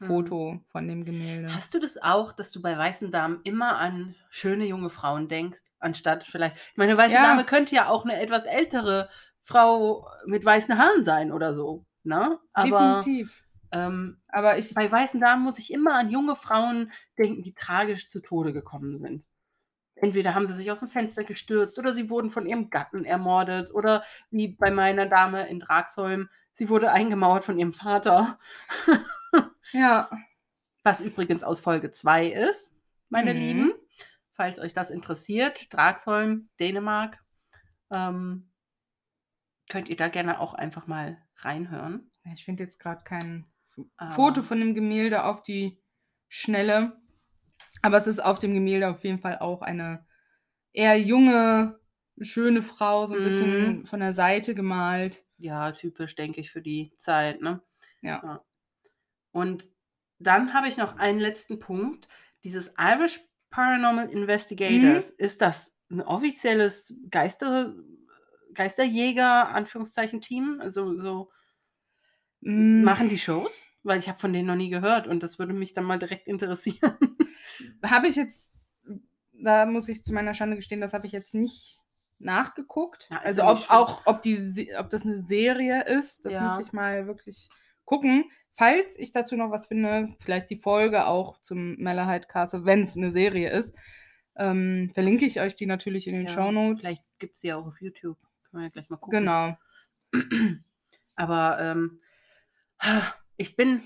Hm. Foto von dem Gemälde. Hast du das auch, dass du bei weißen Damen immer an schöne junge Frauen denkst, anstatt vielleicht. Ich meine, weiße Ja. Dame könnte ja auch eine etwas ältere Frau mit weißen Haaren sein oder so. Ne? Aber Definitiv. ähm, Aber ich. bei weißen Damen muss ich immer an junge Frauen denken, die tragisch zu Tode gekommen sind. Entweder haben sie sich aus dem Fenster gestürzt oder sie wurden von ihrem Gatten ermordet oder wie bei meiner Dame in Dragsholm, sie wurde eingemauert von ihrem Vater. Ja. Was übrigens aus Folge 2 ist, meine Mhm. Lieben. Falls euch das interessiert, Dragsholm, Dänemark, ähm, könnt ihr da gerne auch einfach mal reinhören. Ich finde jetzt gerade kein Aber- Foto von dem Gemälde auf die Schnelle. Aber es ist auf dem Gemälde auf jeden Fall auch eine eher junge, schöne Frau, so ein Mhm. bisschen von der Seite gemalt. Ja, typisch, denke ich, für die Zeit. Ne? Ja. Und dann habe ich noch einen letzten Punkt. Dieses Irish Paranormal Investigators, Mhm. ist das ein offizielles Geister, Geisterjäger, Anführungszeichen, Team? Also so Mm, machen die Shows? Weil ich habe von denen noch nie gehört und das würde mich dann mal direkt interessieren. Habe ich jetzt, da muss ich zu meiner Schande gestehen, das habe ich jetzt nicht nachgeguckt. Ja, also ob schlimm. auch, ob, die, ob das eine Serie ist, das Ja. muss ich mal wirklich gucken. Falls ich dazu noch was finde, vielleicht die Folge auch zum Malahide Castle, wenn es eine Serie ist, ähm, verlinke ich euch die natürlich in den Ja, Shownotes. Vielleicht gibt es sie ja auch auf YouTube. Können wir ja gleich mal gucken. Genau. Aber ähm, ich bin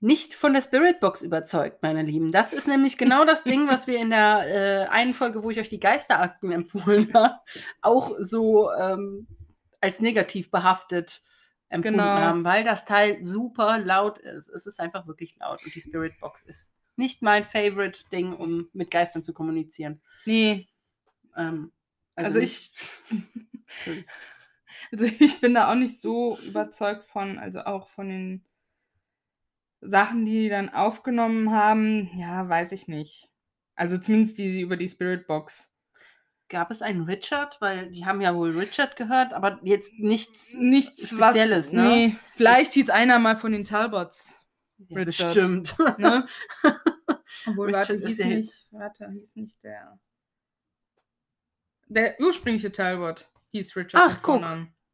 nicht von der Spirit Box überzeugt, meine Lieben. Das ist nämlich genau das Ding, was wir in der äh, einen Folge, wo ich euch die Geisterakten empfohlen habe, auch so ähm, als negativ behaftet empfunden Genau. haben, weil das Teil super laut ist. Es ist einfach wirklich laut und die Spirit Box ist nicht mein Favorite Ding, um mit Geistern zu kommunizieren. Nee, Ähm, Also nicht- also ich bin da auch nicht so überzeugt von, also auch von den Sachen, die die dann aufgenommen haben, ja, weiß ich nicht. Also zumindest die sie über die Spirit Box. Gab es einen Richard? Weil die haben ja wohl Richard gehört, aber jetzt nichts Nichts Spezielles, was, ne? Nee, vielleicht hieß einer mal von den Talbots. Ja, Richard. bestimmt. Ne? Obwohl, Richard warte, hieß nicht, warte, hieß nicht der. Der ursprüngliche Talbot hieß Richard. Ach, guck.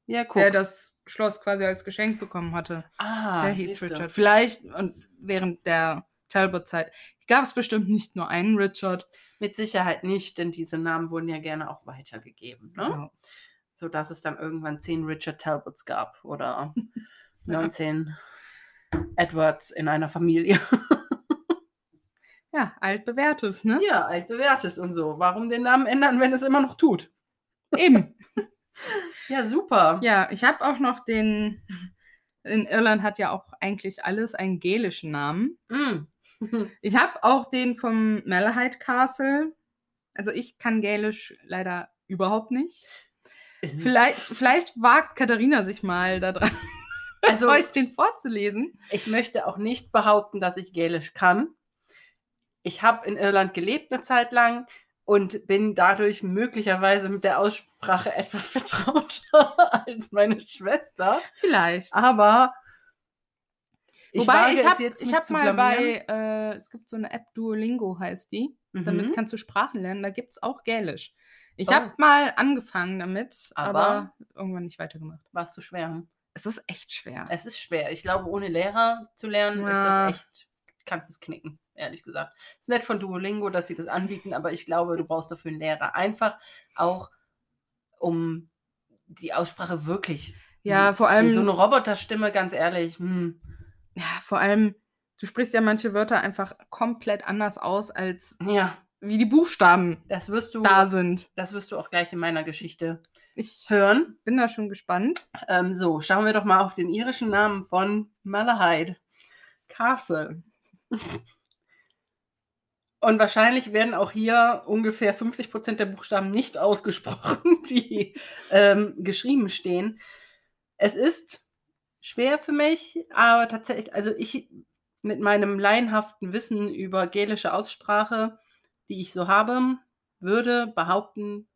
Ja, guck. Der das Schloss quasi als Geschenk bekommen hatte. ah, der hieß. Richard. Vielleicht und während der Talbot-Zeit gab es bestimmt nicht nur einen Richard. Mit Sicherheit nicht, denn diese Namen wurden ja gerne auch weitergegeben. Ne? Genau. Sodass es dann irgendwann zehn Richard Talbots gab oder 19 Edwards in einer Familie. Ja, altbewährtes, ne? ja, altbewährtes und so. Warum den Namen ändern, wenn es immer noch tut? Eben. Ja, super. Ja, ich habe auch noch den. In Irland hat ja auch eigentlich alles einen gälischen Namen. Mm. Ich habe auch den vom Malahide Castle. Also ich kann Gälisch leider überhaupt nicht. Vielleicht, vielleicht wagt Katharina sich mal da dran, Also, euch den vorzulesen. ich möchte auch nicht behaupten, dass ich Gälisch kann. Ich habe in Irland gelebt eine Zeit lang und bin dadurch möglicherweise mit der Aussprache etwas vertrauter als meine Schwester. Vielleicht. Aber ich Wobei, ich es habe hab zu mal bei, äh, es gibt so eine App, Duolingo heißt die. Damit Mhm. kannst du Sprachen lernen. Da gibt es auch Gälisch. Ich Oh. habe mal angefangen damit, aber, Aber? irgendwann nicht weitergemacht. Warst du schwer? Es ist echt schwer. Es ist schwer. Ich glaube, ohne Lehrer zu lernen, ist Ja. das echt, kannst es knicken. ehrlich gesagt. Ist nett von Duolingo, dass sie das anbieten, aber ich glaube, du brauchst dafür einen Lehrer. Einfach auch, um die Aussprache wirklich. Ja, vor allem. So eine Roboterstimme, ganz ehrlich. Hm. Ja, vor allem, du sprichst ja manche Wörter einfach komplett anders aus, als Ja, wie die Buchstaben das wirst du, da sind. das wirst du auch gleich in meiner Geschichte Ich hören. bin da schon gespannt. Ähm, so, schauen wir doch mal auf den irischen Namen von Malahide. Castle. Und wahrscheinlich werden auch hier ungefähr 50 Prozent der Buchstaben nicht ausgesprochen, die ähm, geschrieben stehen. Es ist schwer für mich, aber tatsächlich, also ich mit meinem laienhaften Wissen über gälische Aussprache, die ich so habe, würde behaupten,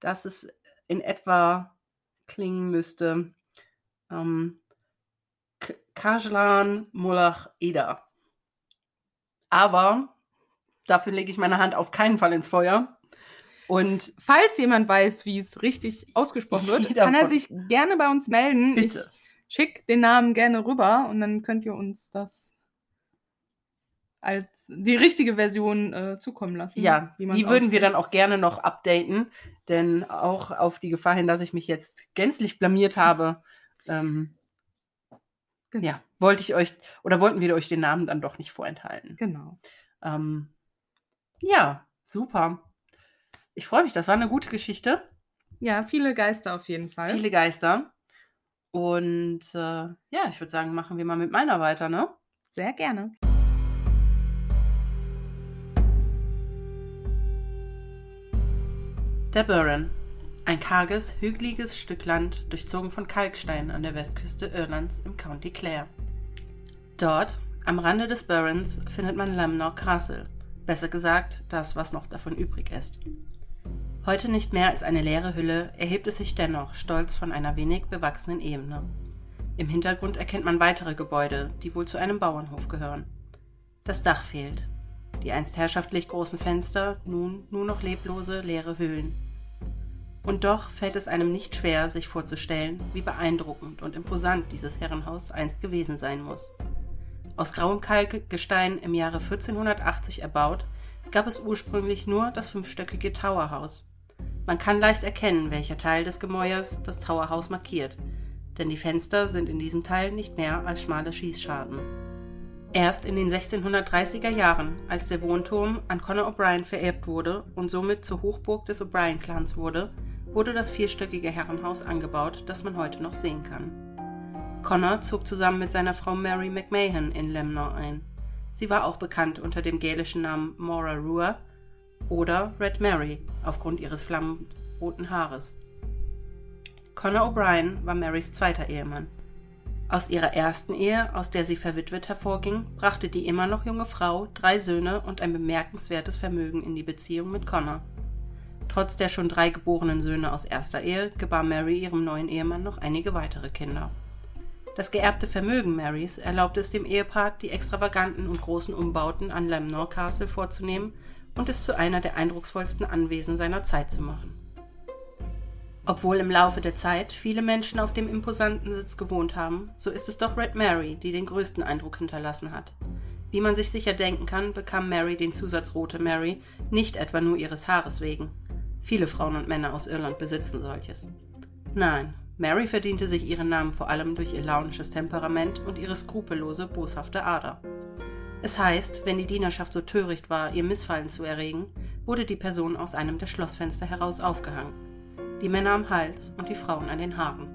dass es in etwa klingen müsste. Ähm, Kajlan Molach Ida. Aber dafür lege ich meine Hand auf keinen Fall ins Feuer. Und Falls jemand weiß, wie es richtig ausgesprochen wird, kann er sich gerne bei uns melden. bitte. Ich schick den Namen gerne rüber und dann könnt ihr uns das als die richtige Version äh, zukommen lassen. Ja, die würden wir dann ausspricht. auch gerne noch updaten, denn auch auf die Gefahr hin, dass ich mich jetzt gänzlich blamiert habe, ähm, Genau. ja, wollte ich euch oder wollten wir euch den Namen dann doch nicht vorenthalten. Genau. Ähm, ja, super. Ich freue mich, das war eine gute Geschichte. Ja, viele Geister auf jeden Fall. Viele Geister. Und äh, ja, ich würde sagen, machen wir mal mit meiner weiter, ne? Sehr gerne. Der Burren. Ein karges, hügeliges Stück Land, durchzogen von Kalkstein an der Westküste Irlands im County Clare. Dort, am Rande des Burrens, findet man Lamnor Castle, besser gesagt, das, was noch davon übrig ist. Heute nicht mehr als eine leere Hülle, erhebt es sich dennoch stolz von einer wenig bewachsenen Ebene. Im Hintergrund erkennt man weitere Gebäude, die wohl zu einem Bauernhof gehören. Das Dach fehlt. Die einst herrschaftlich großen Fenster, nun nur noch leblose, leere Höhlen. Und doch fällt es einem nicht schwer, sich vorzustellen, wie beeindruckend und imposant dieses Herrenhaus einst gewesen sein muss. Aus grauem Kalkgestein im Jahre 1480 erbaut, gab es ursprünglich nur das fünfstöckige Towerhaus. Man kann leicht erkennen, welcher Teil des Gemäuers das Towerhaus markiert, denn die Fenster sind in diesem Teil nicht mehr als schmale Schießscharten. Erst in den 1630er Jahren, als der Wohnturm an Conor O'Brien vererbt wurde und somit zur Hochburg des O'Brien-Clans wurde, wurde das vierstöckige Herrenhaus angebaut, das man heute noch sehen kann. Connor zog zusammen mit seiner Frau Mary McMahon in Lemnor ein. Sie war auch bekannt unter dem gälischen Namen Maura Rua oder Red Mary aufgrund ihres flammroten Haares. Connor O'Brien war Marys zweiter Ehemann. Aus ihrer ersten Ehe, aus der sie verwitwet hervorging, brachte die immer noch junge Frau drei Söhne und ein bemerkenswertes Vermögen in die Beziehung mit Connor. Trotz der schon drei geborenen Söhne aus erster Ehe gebar Mary ihrem neuen Ehemann noch einige weitere Kinder. Das geerbte Vermögen Marys erlaubte es dem Ehepaar, die extravaganten und großen Umbauten an Lamnor Castle vorzunehmen und es zu einer der eindrucksvollsten Anwesen seiner Zeit zu machen. Obwohl im Laufe der Zeit viele Menschen auf dem imposanten Sitz gewohnt haben, so ist es doch Red Mary, die den größten Eindruck hinterlassen hat. Wie man sich sicher denken kann, bekam Mary den Zusatz Rote Mary nicht etwa nur ihres Haares wegen. Viele Frauen und Männer aus Irland besitzen solches. Nein, Mary verdiente sich ihren Namen vor allem durch ihr launisches Temperament und ihre skrupellose, boshafte Ader. Es heißt, wenn die Dienerschaft so töricht war, ihr Missfallen zu erregen, wurde die Person aus einem der Schlossfenster heraus aufgehangen. Die Männer am Hals und die Frauen an den Haaren.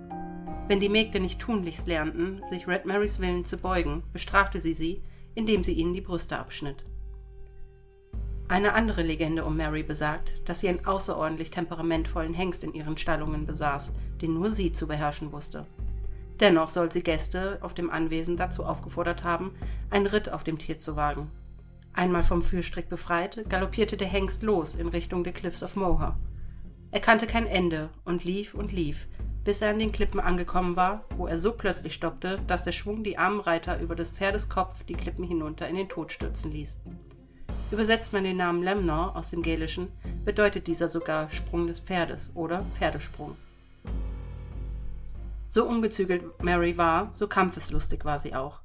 Wenn die Mägde nicht tunlichst lernten, sich Red Marys Willen zu beugen, bestrafte sie sie, indem sie ihnen die Brüste abschnitt. Eine andere Legende um Mary besagt, dass sie einen außerordentlich temperamentvollen Hengst in ihren Stallungen besaß, den nur sie zu beherrschen wusste. Dennoch soll sie Gäste auf dem Anwesen dazu aufgefordert haben, einen Ritt auf dem Tier zu wagen. Einmal vom Führstrick befreit, galoppierte der Hengst los in Richtung der Cliffs of Moher. Er kannte kein Ende und lief und lief, bis er an den Klippen angekommen war, wo er so plötzlich stoppte, dass der Schwung die armen Reiter über des Pferdes Kopf die Klippen hinunter in den Tod stürzen ließ. Übersetzt man den Namen Lemnor aus dem Gälischen, bedeutet dieser sogar Sprung des Pferdes oder Pferdesprung. So ungezügelt Mary war, so kampfeslustig war sie auch.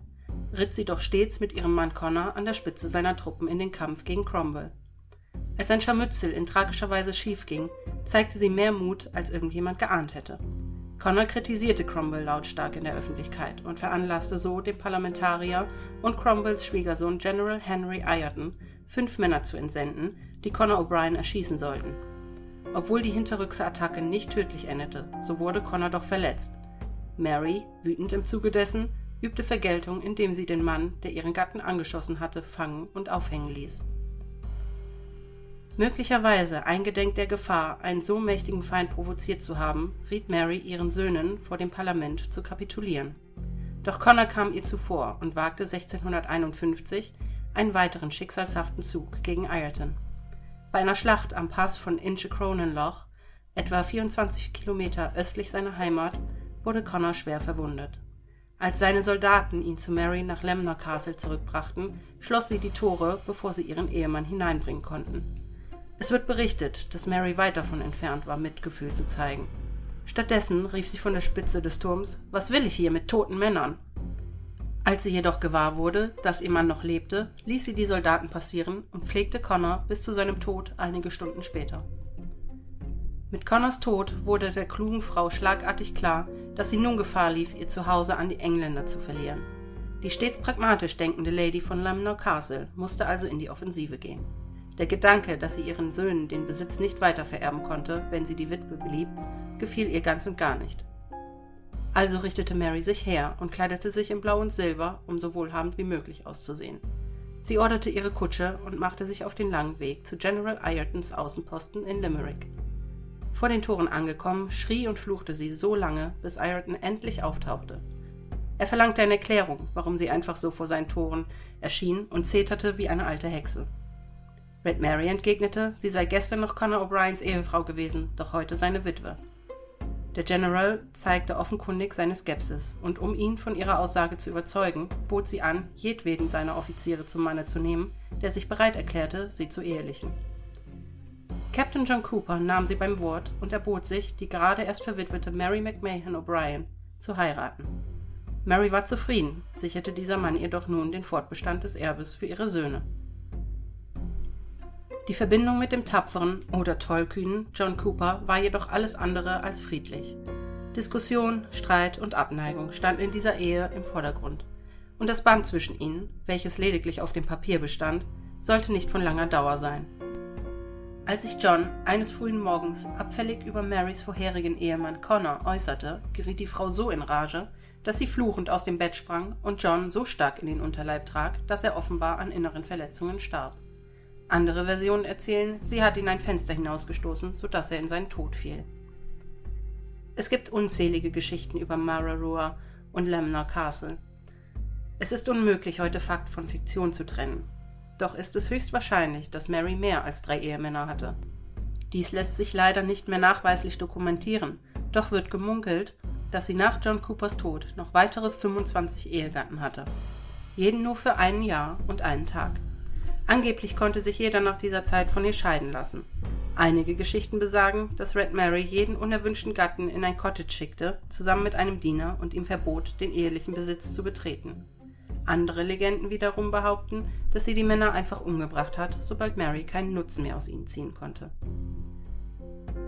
ritt sie doch stets mit ihrem Mann Connor an der Spitze seiner Truppen in den Kampf gegen Cromwell. Als ein Scharmützel in tragischer Weise schiefging, zeigte sie mehr Mut, als irgendjemand geahnt hätte. Connor kritisierte Cromwell lautstark in der Öffentlichkeit und veranlasste so den Parlamentarier und Cromwells Schwiegersohn General Henry Ireton, fünf Männer zu entsenden, die Connor O'Brien erschießen sollten. Obwohl die hinterrückse Attacke nicht tödlich endete, so wurde Connor doch verletzt. Mary, wütend im Zuge dessen, übte Vergeltung, indem sie den Mann, der ihren Gatten angeschossen hatte, fangen und aufhängen ließ. Möglicherweise eingedenk der Gefahr, einen so mächtigen Feind provoziert zu haben, riet Mary ihren Söhnen, vor dem Parlament zu kapitulieren. Doch Connor kam ihr zuvor und wagte 1651 einen weiteren schicksalshaften Zug gegen Ireton. Bei einer Schlacht am Pass von Inchecronenloch, etwa 24 Kilometer östlich seiner Heimat, wurde Connor schwer verwundet. Als seine Soldaten ihn zu Mary nach Lemner Castle zurückbrachten, schloss sie die Tore, bevor sie ihren Ehemann hineinbringen konnten. Es wird berichtet, dass Mary weit davon entfernt war, Mitgefühl zu zeigen. Stattdessen rief sie von der Spitze des Turms Was will ich hier mit toten Männern? Als sie jedoch gewahr wurde, dass ihr Mann noch lebte, ließ sie die Soldaten passieren und pflegte Connor bis zu seinem Tod einige Stunden später. Mit Connors Tod wurde der klugen Frau schlagartig klar, dass sie nun Gefahr lief, ihr Zuhause an die Engländer zu verlieren. Die stets pragmatisch denkende Lady von Lamnor Castle musste also in die Offensive gehen. Der Gedanke, dass sie ihren Söhnen den Besitz nicht weiter vererben konnte, wenn sie die Witwe blieb, gefiel ihr ganz und gar nicht. Also richtete Mary sich her und kleidete sich in Blau und Silber, um so wohlhabend wie möglich auszusehen. Sie orderte ihre Kutsche und machte sich auf den langen Weg zu General Iretons Außenposten in Limerick. Vor den Toren angekommen, schrie und fluchte sie so lange, bis Ireton endlich auftauchte. Er verlangte eine Erklärung, warum sie einfach so vor seinen Toren erschien und zeterte wie eine alte Hexe. Red Mary entgegnete, sie sei gestern noch Connor O'Briens Ehefrau gewesen, doch heute seine Witwe. Der General zeigte offenkundig seine Skepsis, und um ihn von ihrer Aussage zu überzeugen, bot sie an, jedweden seiner Offiziere zum Manne zu nehmen, der sich bereit erklärte, sie zu ehelichen. Captain John Cooper nahm sie beim Wort und erbot sich, die gerade erst verwitwete Mary McMahon O'Brien zu heiraten. Mary war zufrieden, sicherte dieser Mann ihr doch nun den Fortbestand des Erbes für ihre Söhne. Die Verbindung mit dem tapferen oder tollkühnen John Cooper war jedoch alles andere als friedlich. Diskussion, Streit und Abneigung standen in dieser Ehe im Vordergrund. Und das Band zwischen ihnen, welches lediglich auf dem Papier bestand, sollte nicht von langer Dauer sein. Als sich John eines frühen Morgens abfällig über Marys vorherigen Ehemann Connor äußerte, geriet die Frau so in Rage, dass sie fluchend aus dem Bett sprang und John so stark in den Unterleib trag, dass er offenbar an inneren Verletzungen starb. Andere Versionen erzählen, sie hat ihn ein Fenster hinausgestoßen, sodass er in seinen Tod fiel. Es gibt unzählige Geschichten über Mararua und Lemner Castle. Es ist unmöglich, heute Fakt von Fiktion zu trennen. Doch ist es höchstwahrscheinlich, dass Mary mehr als drei Ehemänner hatte. Dies lässt sich leider nicht mehr nachweislich dokumentieren, doch wird gemunkelt, dass sie nach John Coopers Tod noch weitere 25 Ehegatten hatte. Jeden nur für ein Jahr und einen Tag. Angeblich konnte sich jeder nach dieser Zeit von ihr scheiden lassen. Einige Geschichten besagen, dass Red Mary jeden unerwünschten Gatten in ein Cottage schickte, zusammen mit einem Diener und ihm verbot, den ehelichen Besitz zu betreten. Andere Legenden wiederum behaupten, dass sie die Männer einfach umgebracht hat, sobald Mary keinen Nutzen mehr aus ihnen ziehen konnte.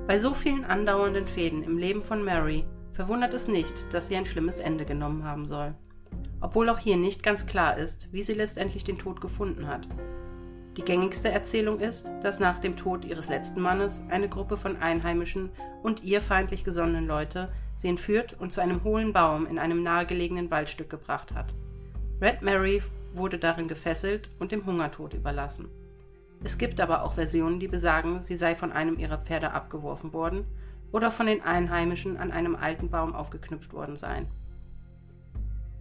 Bei so vielen andauernden Fäden im Leben von Mary verwundert es nicht, dass sie ein schlimmes Ende genommen haben soll. Obwohl auch hier nicht ganz klar ist, wie sie letztendlich den Tod gefunden hat. Die gängigste Erzählung ist, dass nach dem Tod ihres letzten Mannes eine Gruppe von Einheimischen und ihr feindlich gesonnenen Leute sie entführt und zu einem hohlen Baum in einem nahegelegenen Waldstück gebracht hat. Red Mary wurde darin gefesselt und dem Hungertod überlassen. Es gibt aber auch Versionen, die besagen, sie sei von einem ihrer Pferde abgeworfen worden oder von den Einheimischen an einem alten Baum aufgeknüpft worden sein.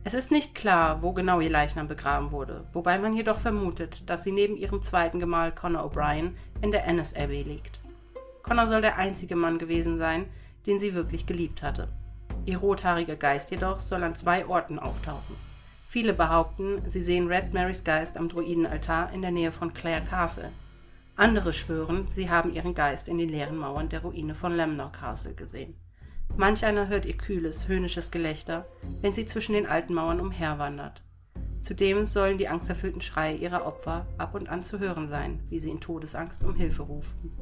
Es ist nicht klar, wo genau ihr Leichnam begraben wurde, wobei man jedoch vermutet, dass sie neben ihrem zweiten Gemahl Connor O'Brien in der Ennis Abbey liegt. Connor soll der einzige Mann gewesen sein, den sie wirklich geliebt hatte. Ihr rothaariger Geist jedoch soll an zwei Orten auftauchen. Viele behaupten, sie sehen Red Marys Geist am Druidenaltar in der Nähe von Clare Castle. Andere schwören, sie haben ihren Geist in den leeren Mauern der Ruine von Lemnor Castle gesehen. Manch einer hört ihr kühles, höhnisches Gelächter, wenn sie zwischen den alten Mauern umherwandert. Zudem sollen die angsterfüllten Schreie ihrer Opfer ab und an zu hören sein, wie sie in Todesangst um Hilfe rufen.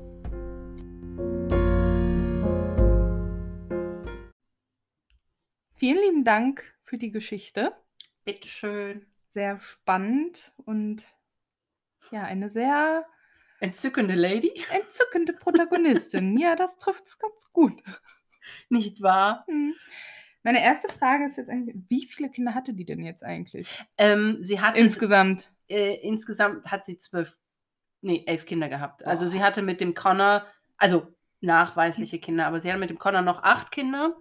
Vielen lieben Dank für die Geschichte. Bitteschön. Sehr spannend und ja, eine sehr Entzückende Lady, entzückende Protagonistin. ja, das trifft es ganz gut. nicht wahr? Hm. Meine erste Frage ist jetzt eigentlich, wie viele Kinder hatte die denn jetzt eigentlich? Ähm, sie hatte Insgesamt. äh, insgesamt hat sie zwölf, nee, elf Kinder gehabt. Also Boah. sie hatte mit dem Connor, also nachweisliche Kinder, aber sie hatte mit dem Connor noch acht Kinder.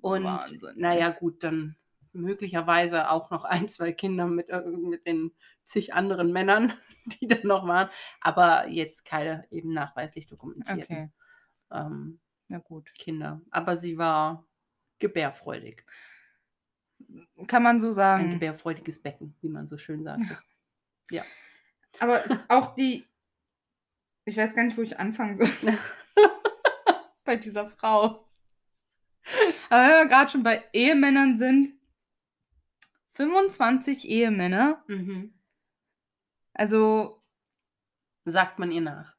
Und Wahnsinn. naja, gut, dann möglicherweise auch noch ein, zwei Kinder mit, mit den zig anderen Männern, die da noch waren. Aber jetzt keine eben nachweislich dokumentierten Okay, ähm, na gut. Kinder. Aber sie war gebärfreudig. Kann man so Ein sagen. gebärfreudiges Becken, wie man so schön sagt. Aber auch die, ich weiß gar nicht, wo ich anfangen soll. bei dieser Frau. Aber wenn wir gerade schon bei Ehemännern sind, 25 Ehemänner, mhm. also Sagt man ihr nach.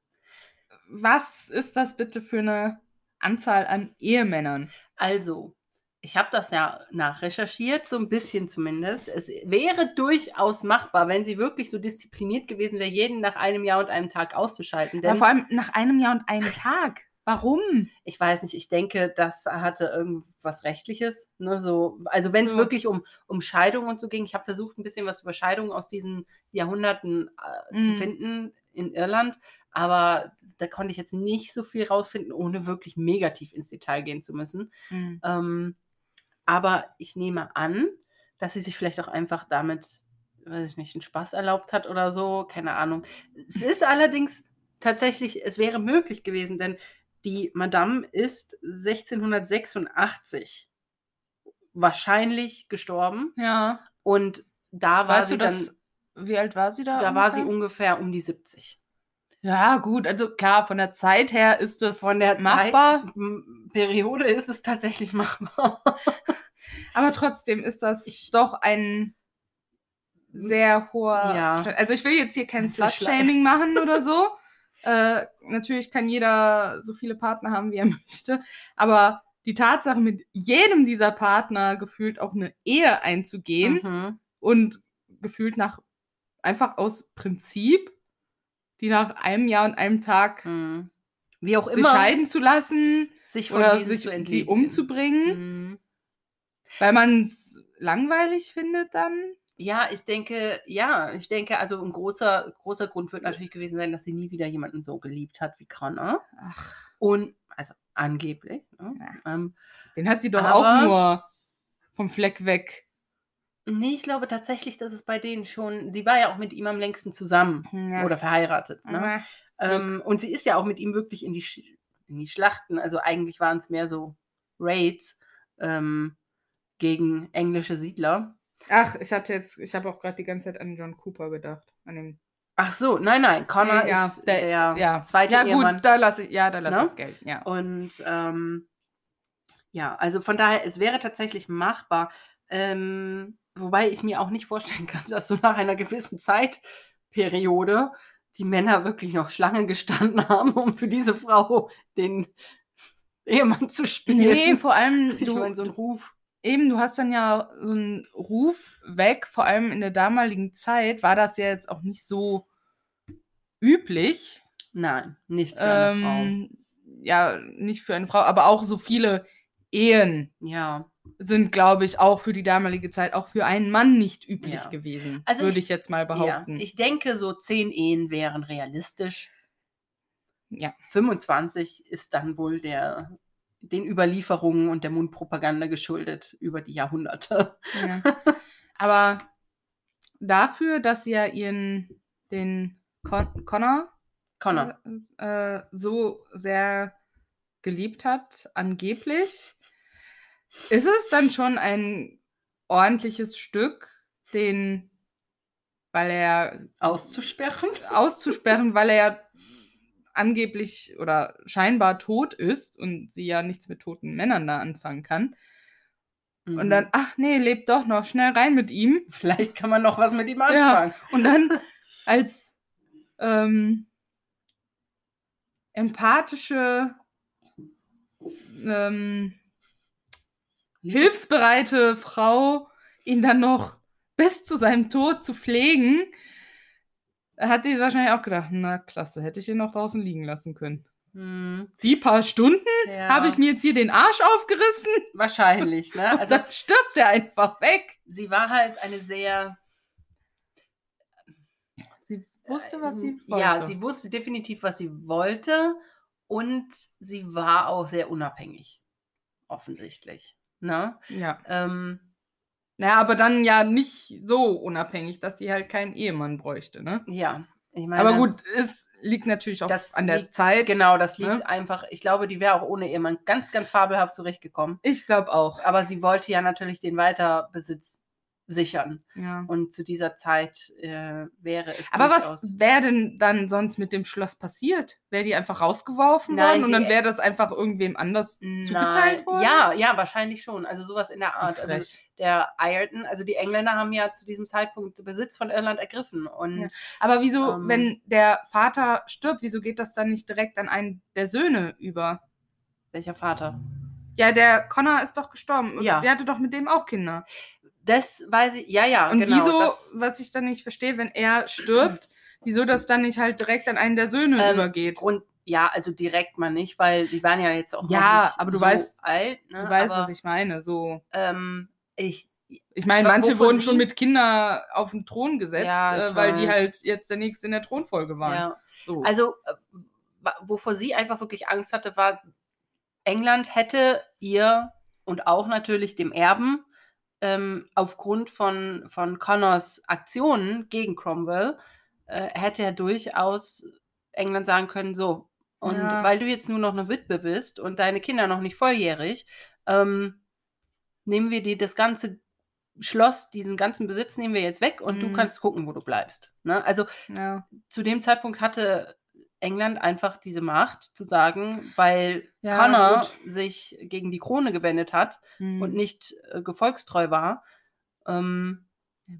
was ist das bitte für eine Anzahl an Ehemännern? Also, ich habe das ja nachrecherchiert, so ein bisschen zumindest. Es wäre durchaus machbar, wenn sie wirklich so diszipliniert gewesen wäre, jeden nach einem Jahr und einem Tag auszuschalten. Denn vor allem nach einem Jahr und einem Tag. Warum? ich weiß nicht, ich denke, das hatte irgendwas Rechtliches. Ne, so, also wenn es So. wirklich um, um Scheidung und so ging, ich habe versucht, ein bisschen was über Scheidungen aus diesen Jahrhunderten äh, zu Mhm. finden in Irland, aber da konnte ich jetzt nicht so viel rausfinden, ohne wirklich negativ ins Detail gehen zu müssen. Hm. Ähm, aber ich nehme an, dass sie sich vielleicht auch einfach damit, weiß ich nicht, einen Spaß erlaubt hat oder so, keine Ahnung. Es ist allerdings tatsächlich, es wäre möglich gewesen, denn die Madame ist 1686 wahrscheinlich gestorben Ja. und da war Weißt sie du das? Wie alt war sie da? dann, da war sie ungefähr? ungefähr um die 70. Ja, gut, also klar, von der Zeit her ist das Von der machbar, Zeit, Periode ist es tatsächlich machbar. aber trotzdem ist das Ich- doch ein sehr hoher. Ja. Also ich will jetzt hier kein Slut-Shaming machen oder so. Äh, natürlich kann jeder so viele Partner haben, wie er möchte, aber die Tatsache, mit jedem dieser Partner gefühlt auch eine Ehe einzugehen Mhm. und gefühlt nach einfach aus Prinzip, die nach einem Jahr und einem Tag Mhm. Wie auch sich immer, scheiden zu lassen sich von oder sich zu sie umzubringen, Mhm. weil man es langweilig findet dann. Ja, ich denke, ja, ich denke, also ein großer, großer Grund wird natürlich gewesen sein, dass sie nie wieder jemanden so geliebt hat wie Connor. Ach, Und, also angeblich. Ne? Ja. Ähm, den hat die doch auch nur vom Fleck weg. nee, ich glaube tatsächlich, dass es bei denen schon, sie war ja auch mit ihm am längsten zusammen Ja. oder verheiratet. Ne? Ähm, und sie ist ja auch mit ihm wirklich in die, Sch in die Schlachten, also eigentlich waren es mehr so Raids ähm, gegen englische Siedler. Ach, ich hatte jetzt, ich habe auch gerade die ganze Zeit an John Cooper gedacht. An den, Ach so, nein, nein, Connor ja, ist der, ja. zweite ja, Ehemann. gut, da lasse ich, ja, da lasse Ne? ich das Geld, ja. Und ähm, ja, also von daher, es wäre tatsächlich machbar. Ähm, wobei ich mir auch nicht vorstellen kann, dass so nach einer gewissen Zeitperiode die Männer wirklich noch Schlange gestanden haben, um für diese Frau den Ehemann zu spielen. Nee, vor allem, ich du, meine, so ein Ruf. Eben, du hast dann ja so einen Ruf weg, vor allem in der damaligen Zeit war das ja jetzt auch nicht so üblich. Nein, nicht für eine Ähm, ja, nicht für eine Frau, aber auch so viele Ehen Frau. Ja. sind, glaube ich, auch für die damalige Zeit, auch für einen Mann nicht üblich Ja. gewesen, Also würde ich- ich jetzt mal ja. behaupten. Ich denke, so zehn Ehen wären realistisch. Ja. 25 ist dann wohl der den Überlieferungen und der Mundpropaganda geschuldet über die Jahrhunderte. Ja. Aber dafür, dass sie ja ihren, den Con Connor Connor. äh, so sehr geliebt hat, angeblich, ist es dann schon ein ordentliches Stück, den, weil er Auszusperren? auszusperren, weil er ja angeblich oder scheinbar tot ist und sie ja nichts mit toten Männern da anfangen kann. Und Mhm. dann, ach nee, lebt doch noch, schnell rein mit ihm. Vielleicht kann man noch was mit ihm Ja. anfangen. Und dann als ähm, empathische, ähm, hilfsbereite Frau ihn dann noch bis zu seinem Tod zu pflegen, hat die wahrscheinlich auch gedacht, na klasse, hätte ich ihn noch draußen liegen lassen können. Mhm. Die paar Stunden Ja. habe ich mir jetzt hier den Arsch aufgerissen Wahrscheinlich, ne? Also dann stirbt er einfach weg. sie war halt eine sehr. Sie wusste, was sie wollte. Ja, sie wusste definitiv, was sie wollte. Und sie war auch sehr unabhängig. Offensichtlich. Ne? ja. Ähm, Naja, aber dann ja nicht so unabhängig, dass sie halt keinen Ehemann bräuchte, ne? ja, ich meine. Aber gut, es liegt natürlich auch an der liegt- Zeit. Genau, das liegt Ne? einfach. Ich glaube, die wäre auch ohne Ehemann ganz, ganz fabelhaft zurechtgekommen. Ich glaube auch. Aber sie wollte ja natürlich den Weiterbesitz sichern. Ja. Und zu dieser Zeit äh, wäre es. Aber was wäre denn dann sonst mit dem Schloss passiert? Wäre die einfach rausgeworfen Nein, worden und dann wäre das einfach irgendwem anders zugeteilt Nein, worden? Ja, ja, wahrscheinlich schon. Also sowas in der Art. Also der Ireton, also die Engländer haben ja zu diesem Zeitpunkt Besitz von Irland ergriffen. Und Ja. Aber wieso, Ähm. wenn der Vater stirbt, wieso geht das dann nicht direkt an einen der Söhne über? welcher Vater? Ja, der Connor ist doch gestorben. Ja. Der hatte doch mit dem auch Kinder. Das weiß ich, ja, ja, Und genau. wieso, das, was ich dann nicht verstehe, wenn er stirbt, wieso das dann nicht halt direkt an einen der Söhne Ähm, übergeht? Grund, ja, also direkt mal nicht, weil die waren ja jetzt auch Ja, aber du so weißt- alt. Ne? Du weißt, aber, was ich meine. So, Ähm, ich, ich meine, manche wurden schon mit Kindern auf den Thron gesetzt, Ja, äh, weil die halt jetzt der nächste in der Thronfolge waren. ja. So. Also, äh, wovor sie einfach wirklich Angst hatte, war, England hätte ihr und auch natürlich dem Erben ähm, aufgrund von, von Connors Aktionen gegen Cromwell, äh, hätte er durchaus England sagen können, so, und Ja. weil du jetzt nur noch eine Witwe bist und deine Kinder noch nicht volljährig, ähm, nehmen wir dir das ganze Schloss, diesen ganzen Besitz nehmen wir jetzt weg und du Mhm. kannst gucken, wo du bleibst. Ne? Also ja. zu dem Zeitpunkt hatte England einfach diese Macht zu sagen, weil Ja, Connor gut. sich gegen die Krone gewendet hat Hm. und nicht äh, gefolgstreu war, ähm, ja,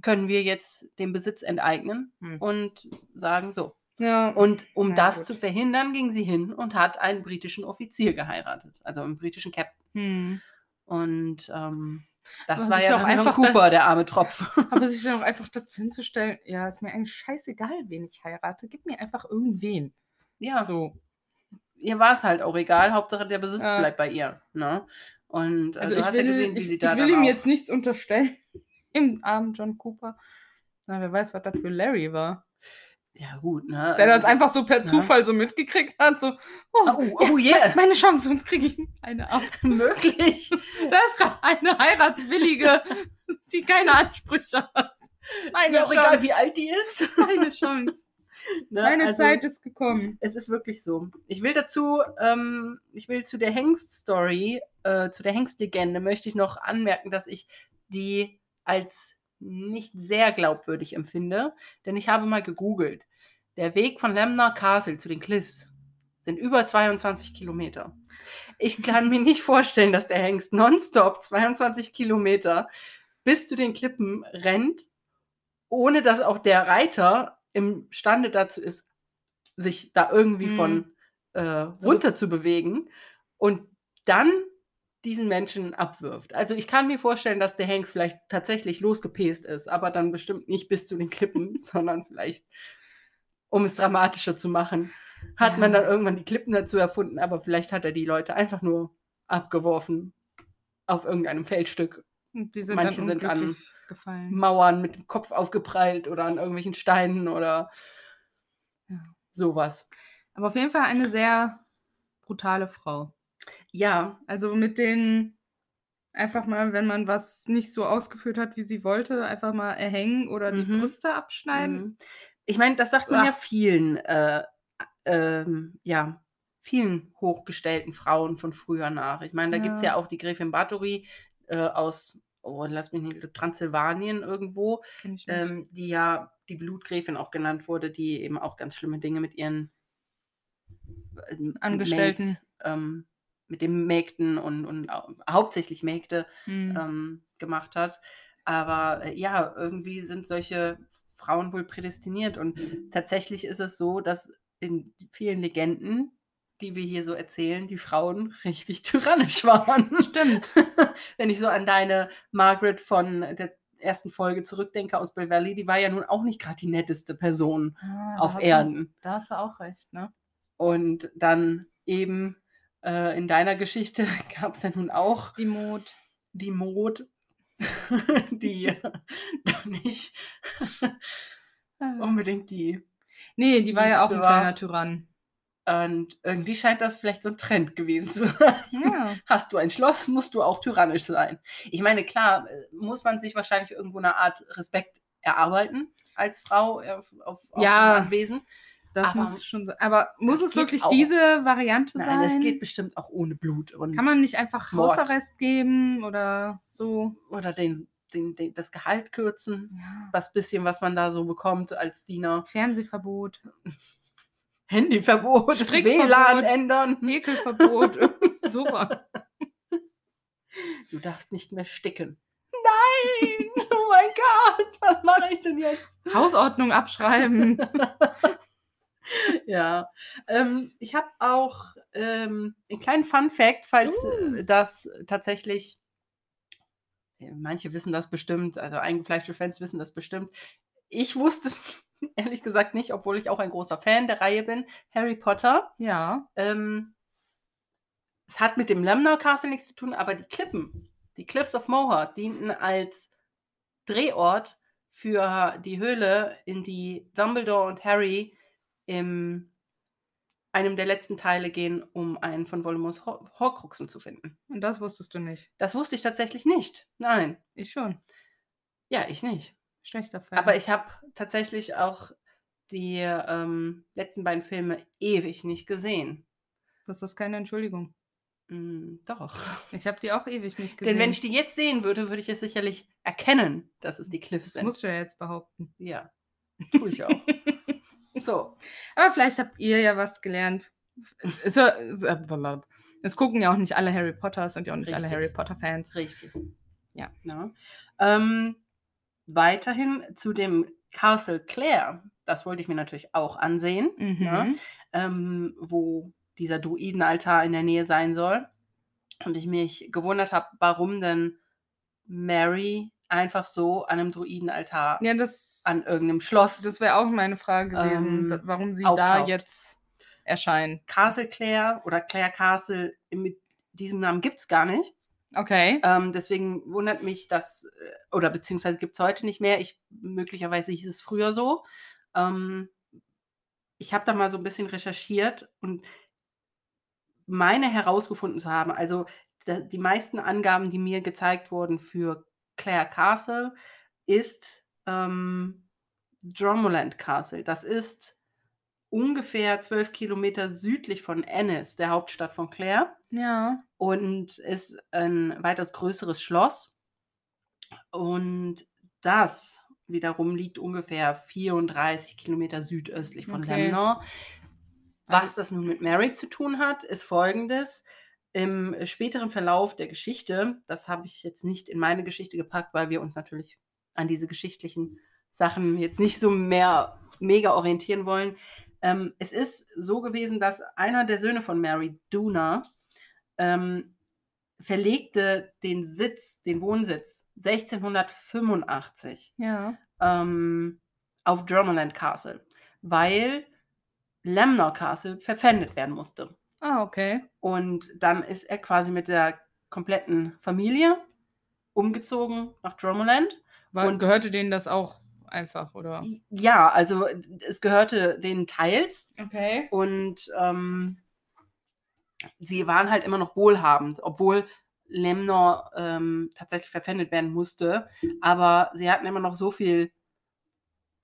können wir jetzt den Besitz enteignen Hm. und sagen so. Ja. Und um das gut. zu verhindern, ging sie hin und hat einen britischen Offizier geheiratet, also einen britischen Captain. Hm. Und ähm, das Aber war ja auch einfach Cooper, der arme Tropf. Aber sich dann auch einfach dazu hinzustellen, ja, ist mir eigentlich scheißegal, wen ich heirate, gib mir einfach irgendwen. ja, So. ihr war es halt auch egal. Hauptsache der Besitz Ja. bleibt bei ihr. Ne? Und äh, Also du ich hast will, ja gesehen, wie ich, sie ich da will dann ihm auch- jetzt nichts unterstellen. Im armen John Cooper. Na, wer weiß, was das für Larry war. Ja, gut, ne? Der das Also- einfach so per Ja. Zufall so mitgekriegt hat. So, oh, Oh, oh yeah, meine Chance, sonst kriege ich eine ab. möglich. Da ist gerade eine Heiratswillige, die keine Ansprüche hat. Ist Meine mir auch Chance. egal, wie alt die ist. Meine Chance. Ne? Meine Also, Zeit ist gekommen. Es ist wirklich so. Ich will dazu, ähm, ich will zu der Hengst-Story, äh, zu der Hengst-Legende, möchte ich noch anmerken, dass ich die als nicht sehr glaubwürdig empfinde, denn ich habe mal gegoogelt. Der Weg von Lemner Castle zu den Cliffs sind über 22 Kilometer. Ich kann mir nicht vorstellen, dass der Hengst nonstop 22 Kilometer bis zu den Klippen rennt, ohne dass auch der Reiter imstande dazu ist, sich da irgendwie Mhm. von äh, runter zu bewegen und dann diesen Menschen abwirft. Also ich kann mir vorstellen, dass der Hengst vielleicht tatsächlich losgepest ist, aber dann bestimmt nicht bis zu den Klippen, sondern vielleicht, um es dramatischer zu machen, hat man Ja. dann irgendwann die Klippen dazu erfunden, aber vielleicht hat er die Leute einfach nur abgeworfen auf irgendeinem Feldstück, Und die sind Manche sind an- gefallen. Mauern mit dem Kopf aufgeprallt oder an irgendwelchen Steinen oder Ja. sowas. Aber auf jeden Fall eine sehr brutale Frau. Ja, Also mit den einfach mal, wenn man was nicht so ausgeführt hat, wie sie wollte, einfach mal erhängen oder die Mhm. Brüste abschneiden. Mhm. Ich meine, das sagt man ja Ach. vielen, äh, ähm, ja, vielen hochgestellten Frauen von früher nach. Ich meine, da gibt es Ja. ja auch die Gräfin Bathory äh, aus, oh, lass mich nicht, Transsilvanien irgendwo, nicht. ähm, die ja die Blutgräfin auch genannt wurde, die eben auch ganz schlimme Dinge mit ihren ähm, Angestellten. Mates, ähm, mit den Mägden und, und au- hauptsächlich Mägde Hm. ähm, gemacht hat. Aber äh, ja, irgendwie sind solche Frauen wohl prädestiniert. Und tatsächlich ist es so, dass in vielen Legenden, die wir hier so erzählen, die Frauen richtig tyrannisch waren. Stimmt. Wenn ich so an deine Margaret von der ersten Folge zurückdenke aus Bell Valley, die war ja nun auch nicht gerade die netteste Person Ah, auf hast du- Erden. Da hast du auch recht, ne? Und dann eben äh, in deiner Geschichte gab es ja nun auch Die Mut. die Mod, die nicht unbedingt die. Nee, die war ja auch ein war- kleiner Tyrann. Und irgendwie scheint das vielleicht so ein Trend gewesen zu sein. Ja. Hast du ein Schloss, musst du auch tyrannisch sein. Ich meine, klar, äh, muss man sich wahrscheinlich irgendwo eine Art Respekt erarbeiten als Frau auf, auf, auf Ja. dem Anwesen. Das Aber muss schon sein. Aber muss es wirklich auch. diese Variante Nein, sein? es geht bestimmt auch ohne Blut. Kann man nicht einfach Mord. Hausarrest geben oder so? oder den, den, den, das Gehalt kürzen. Ja. Das bisschen, was man da so bekommt als Diener. Fernsehverbot, Handyverbot. WLAN ändern. Häkelverbot, super. Du darfst nicht mehr sticken. Nein! Oh mein Gott! Was mache ich denn jetzt? Hausordnung abschreiben. Ja. Ähm, ich habe auch ähm, einen kleinen Fun-Fact, falls Uh. das tatsächlich. äh, Manche wissen das bestimmt, also eingefleischte Fans wissen das bestimmt. Ich wusste es ehrlich gesagt nicht, obwohl ich auch ein großer Fan der Reihe bin. Harry Potter. Ja. Ähm, es hat mit dem Lemnar Castle nichts zu tun, aber die Klippen, die Cliffs of Moher, dienten als Drehort für die Höhle, in die Dumbledore und Harry in einem der letzten Teile gehen, um einen von Voldemorts Hor Horcruxen zu finden. Und das wusstest du nicht. Das wusste ich tatsächlich nicht. Nein. Ich schon. Ja, ich nicht. Schlechter Fan. Aber ich habe tatsächlich auch die ähm, letzten beiden Filme ewig nicht gesehen. Das ist keine Entschuldigung. Mm, doch. Ich habe die auch ewig nicht gesehen. Denn wenn ich die jetzt sehen würde, würde ich es sicherlich erkennen, dass es die Cliffs das sind. musst du ja jetzt behaupten. ja, tue ich auch. so, Aber vielleicht habt ihr ja was gelernt. Es, es, es gucken ja auch nicht alle Harry Potter, es sind ja auch nicht alle Richtig. Harry Potter Fans. richtig. Ja. ja. Ähm, weiterhin zu dem Castle Clare. Das wollte ich mir natürlich auch ansehen, Mhm. Ja. ähm, wo dieser Druidenaltar in der Nähe sein soll. Und ich mich gewundert habe, warum denn Mary einfach so an einem Druidenaltar Ja, das, an irgendeinem Schloss das wäre auch meine Frage gewesen, Ähm, da- warum sie da auftaucht. jetzt erscheinen. Castle Clare oder Clare Castle mit diesem Namen gibt es gar nicht. Okay. Ähm, deswegen wundert mich das, äh, oder beziehungsweise gibt es heute nicht mehr. Ich, möglicherweise hieß es früher so. Ähm, ich habe da mal so ein bisschen recherchiert und meine herausgefunden zu haben. Also da, die meisten Angaben, die mir gezeigt wurden für Clare Castle, ist ähm, Dromoland Castle. Das ist ungefähr zwölf Kilometer südlich von Ennis, der Hauptstadt von Clare Ja. und ist ein weitaus größeres Schloss. Und das wiederum liegt ungefähr 34 Kilometer südöstlich von Okay. Lemnor. Was das nun mit Mary zu tun hat, ist folgendes. Im späteren Verlauf der Geschichte, das habe ich jetzt nicht in meine Geschichte gepackt, weil wir uns natürlich an diese geschichtlichen Sachen jetzt nicht so mehr mega orientieren wollen. Ähm, es ist so gewesen, dass einer der Söhne von Mary, Duna, ähm, verlegte den Sitz, den Wohnsitz 1685 Ja. ähm, auf Dromoland Castle, weil Lemnor Castle verpfändet werden musste. Ah, okay. Und dann ist er quasi mit der kompletten Familie umgezogen nach Dromoland. War, Und- gehörte denen das auch einfach, oder? Ja, also es gehörte denen teils Okay. und ähm, sie waren halt immer noch wohlhabend, obwohl Lemnor ähm, tatsächlich verpfändet werden musste. Aber sie hatten immer noch so viel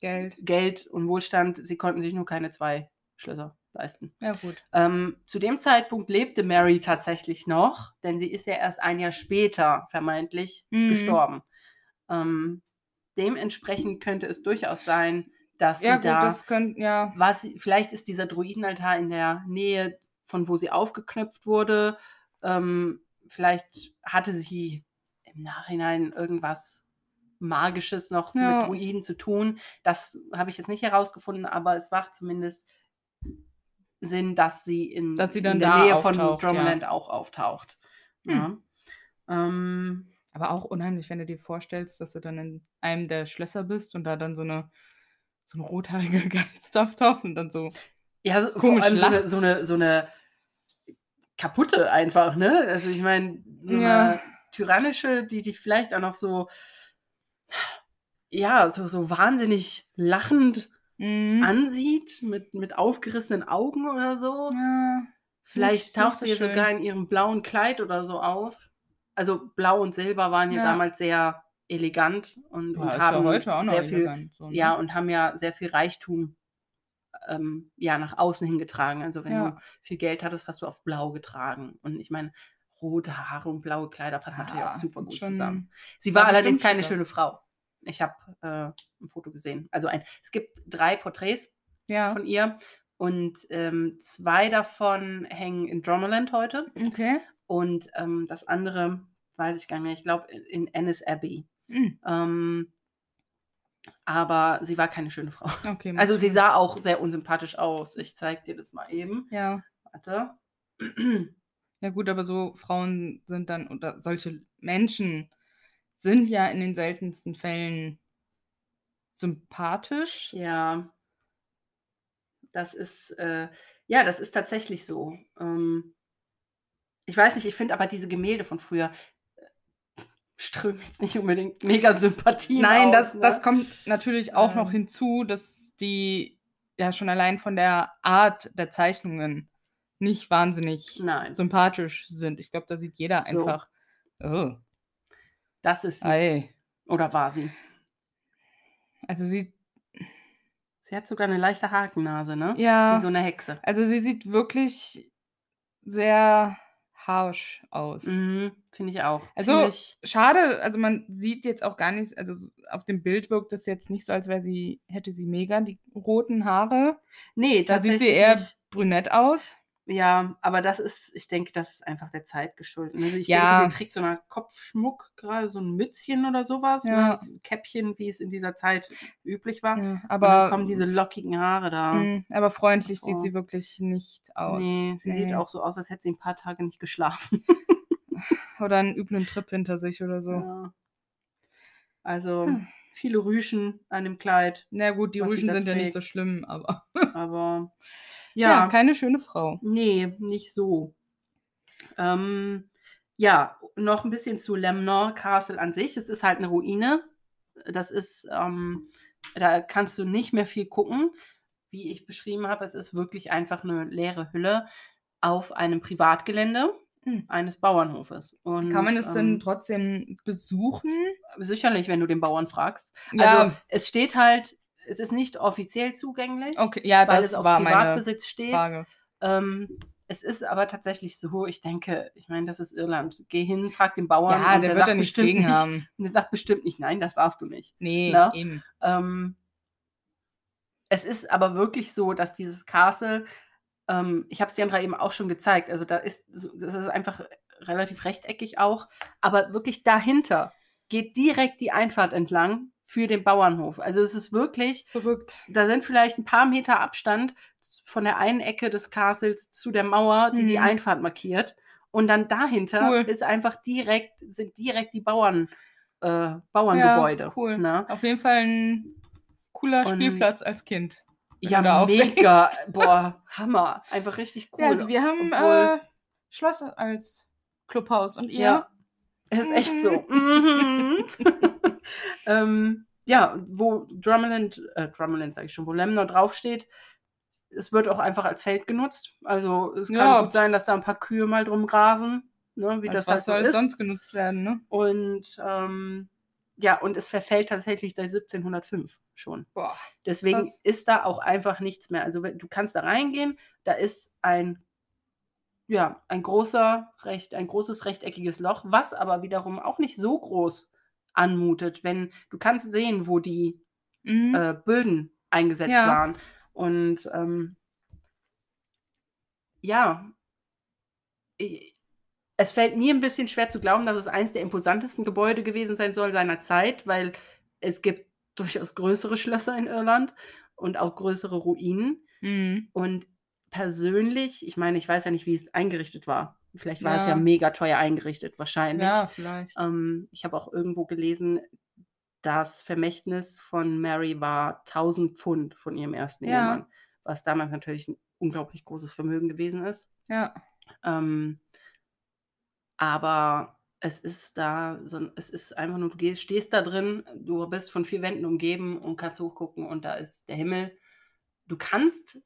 Geld. Geld und Wohlstand, sie konnten sich nur keine zwei Schlösser leisten. Ja, gut. Ähm, zu dem Zeitpunkt lebte Mary tatsächlich noch, denn sie ist ja erst ein Jahr später vermeintlich Mhm. gestorben. Ähm, dementsprechend könnte es durchaus sein, dass Ja, sie gut, da, das könnte, ja. was, vielleicht ist dieser Druidenaltar in der Nähe von wo sie aufgeknüpft wurde. Ähm, vielleicht hatte sie im Nachhinein irgendwas Magisches noch Ja. mit Druiden zu tun. Das habe ich jetzt nicht herausgefunden, aber es macht zumindest Sinn, dass sie in, Dass sie dann in der Nähe von auftaucht, ja. Auch auftaucht. Ja. Ähm, Aber auch unheimlich, wenn du dir vorstellst, dass du dann in einem der Schlösser bist und da dann so eine so ein rothaariger Geist auftaucht und dann so. ja, so, vor Komisch allem so eine, so, eine, so eine kaputte einfach, ne? Also ich meine, so Ja. eine tyrannische, die dich vielleicht auch noch so, ja, so, so wahnsinnig lachend Mhm. ansieht, mit, mit aufgerissenen Augen oder so. Ja. Vielleicht taucht so sie ja schön. sogar in ihrem blauen Kleid oder so auf. Also blau und silber waren ja, Ja. damals sehr elegant und, und Ja, ist haben ja heute auch noch sehr viel, elegant. So, ne? ja, und haben ja sehr viel Reichtum ähm, ja, nach außen hingetragen. Also wenn du viel Geld hattest, hast du auf blau getragen. Und ich meine, rote Haare und blaue Kleider passen natürlich auch super gut zusammen. Sie war allerdings keine schöne Frau. Ich habe äh, ein Foto gesehen. Also ein, es gibt drei Porträts Ja. von ihr und ähm, zwei davon hängen in Dromeland heute Okay. und ähm, das andere weiß ich gar nicht mehr. Ich glaube in Ennis Abbey. Mhm. Ähm, aber sie war keine schöne Frau. Okay. Also sie sah auch sehr unsympathisch aus. Ich zeig dir das mal eben. Ja. Warte. Ja, gut, aber so Frauen sind dann, oder solche Menschen sind ja in den seltensten Fällen sympathisch. Ja. Das ist, äh, ja, das ist tatsächlich so. Ähm, ich weiß nicht, ich finde aber diese Gemälde von früher äh, strömen jetzt nicht unbedingt mega Sympathien Nein, aus, das, ne? das kommt natürlich auch noch Ähm. hinzu, dass die ja schon allein von der Art der Zeichnungen nicht wahnsinnig Nein, sympathisch sind. Ich glaube, da sieht jeder So. einfach, oh, das ist sie. ei. Oder war sie? Also sie, Sie hat sogar eine leichte Hakennase, ne? ja, Wie so eine Hexe. also sie sieht wirklich sehr harsh aus. Mhm, finde ich auch. Also- Ziemlich, Schade, also man sieht jetzt auch gar nicht, also so auf dem Bild wirkt es jetzt nicht so, als wäre sie, hätte sie mega die roten Haare. nee, Da sieht sie eher brünett aus. Ja, aber das ist, ich denke, das ist einfach der Zeit geschuldet. Also ich Ja. denke, sie trägt so einen Kopfschmuck, gerade so ein Mützchen oder sowas, Ja. ne? so ein Käppchen, wie es in dieser Zeit üblich war. Ja, Und dann aber, kommen diese lockigen Haare da. mh, aber freundlich sieht Oh. sie wirklich nicht aus. Nee, sie sieht Nee. auch so aus, als hätte sie ein paar Tage nicht geschlafen. Oder einen üblen Trip hinter sich oder so. Ja. Also Hm. viele Rüschen an dem Kleid, Na gut, die Rüschen sind ja nicht so schlimm, aber aber ja, ja, keine schöne Frau. nee, nicht so. Ähm, ja, noch ein bisschen zu Lemnor Castle an sich. Es ist halt eine Ruine. Das ist, ähm, da kannst du nicht mehr viel gucken. Wie ich beschrieben habe, es ist wirklich einfach eine leere Hülle auf einem Privatgelände Hm. eines Bauernhofes. Und, Kann man es denn ähm, trotzdem besuchen? sicherlich, wenn du den Bauern fragst. Ja. Also es steht halt, es ist nicht offiziell zugänglich, Okay, ja, weil das es auf Privatbesitz steht. Ähm, es ist aber tatsächlich so, ich denke, ich meine, das ist Irland. Geh hin, frag den Bauern. Ja, und der wird da nichts bestimmt gegen nicht, haben. Der sagt bestimmt nicht, nein, das darfst du nicht. Nee, Na? eben. Ähm, es ist aber wirklich so, dass dieses Castle, ähm, ich habe es Jandra eben auch schon gezeigt, also da ist, das ist einfach relativ rechteckig auch, aber wirklich dahinter geht direkt die Einfahrt entlang für den Bauernhof. Also es ist wirklich, Verrückt. da sind vielleicht ein paar Meter Abstand von der einen Ecke des Castles zu der Mauer, die die Mhm. Einfahrt markiert. Und dann dahinter Cool. ist einfach direkt, sind direkt die Bauern, äh, Bauerngebäude. Ja, cool. Ne? Auf jeden Fall ein cooler Und- Spielplatz als Kind. Ja, mega. Boah, Hammer. Einfach richtig cool. Ja, also wir haben Obwohl- äh, Schloss als Clubhaus und ihr? Ja, ist echt so. Mhm. ähm, ja, wo Drummerland, äh, Drummerland sage ich schon, wo Lemnor draufsteht, es wird auch einfach als Feld genutzt. Also es kann Ja. gut sein, dass da ein paar Kühe mal drum grasen, ne, wie Als das halt was so soll es ist. sonst genutzt werden, ne? Und ähm, ja, und es verfällt tatsächlich seit 1705 schon. Boah. Deswegen Krass. ist da auch einfach nichts mehr. Also du kannst da reingehen, da ist ein ja, ein großer, recht, ein großes rechteckiges Loch, was aber wiederum auch nicht so groß anmutet, wenn du kannst sehen, wo die Mhm. äh, Böden eingesetzt Ja. waren. Und ähm, ja, ich, es fällt mir ein bisschen schwer zu glauben, dass es eines der imposantesten Gebäude gewesen sein soll seiner Zeit, weil es gibt durchaus größere Schlösser in Irland und auch größere Ruinen. Mhm. Und persönlich, ich meine, ich weiß ja nicht, wie es eingerichtet war. Vielleicht war es ja Ja. mega teuer eingerichtet, wahrscheinlich. Ja, vielleicht. Ähm, ich habe auch irgendwo gelesen, das Vermächtnis von Mary war 1000 Pfund von ihrem ersten Ja. Ehemann, was damals natürlich ein unglaublich großes Vermögen gewesen ist. Ja. Ähm, aber es ist da, so, es ist einfach nur, du gehst, stehst da drin, du bist von vier Wänden umgeben und kannst hochgucken und da ist der Himmel. Du kannst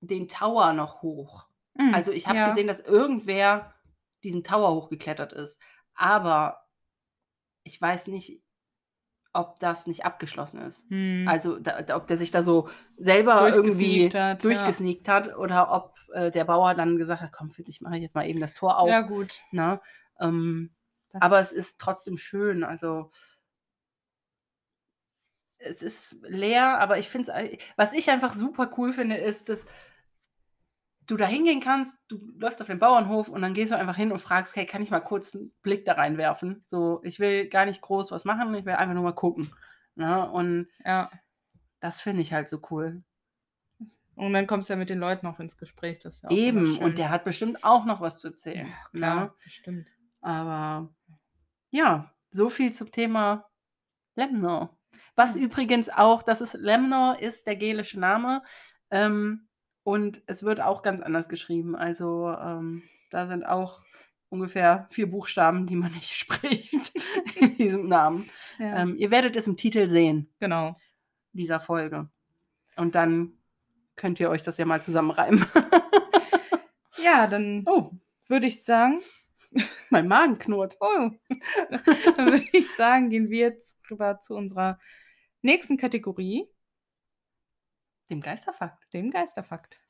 den Tower noch hoch. Mhm. Also ich habe ja. gesehen, dass irgendwer diesen Tower hochgeklettert ist. Aber ich weiß nicht, ob das nicht abgeschlossen ist. Mhm. Also da, da, ob der sich da so selber irgendwie Durchgesneakt hat, ja. durchgesneakt hat oder ob äh, der Bauer dann gesagt hat, komm, dich mache ich jetzt mal eben das Tor auf. ja, gut. Ne? Ähm, aber es ist trotzdem schön. Also es ist leer, aber ich finde es, was ich einfach super cool finde, ist, dass du da hingehen kannst, du läufst auf den Bauernhof und dann gehst du einfach hin und fragst, hey, kann ich mal kurz einen Blick da reinwerfen? So, ich will gar nicht groß was machen, ich will einfach nur mal gucken. Ne? Und Ja. das finde ich halt so cool. Und dann kommst du ja mit den Leuten auch ins Gespräch. Das ist ja Eben, und der hat bestimmt auch noch was zu erzählen. Ja, klar, Ne? bestimmt. Aber ja, so viel zum Thema Lemnor. Was Hm. übrigens auch, das ist Lemnor ist der gälische Name. Ähm, und es wird auch ganz anders geschrieben. Also ähm, da sind auch ungefähr vier Buchstaben, die man nicht spricht in diesem Namen. Ja. Ähm, ihr werdet es im Titel sehen, genau. dieser Folge. Und dann könnt ihr euch das ja mal zusammenreimen. Ja, dann oh, würde ich sagen, mein Magen knurrt. oh, dann würde ich sagen, gehen wir jetzt rüber zu unserer nächsten Kategorie, Dem Geisterfakt. dem Geisterfakt.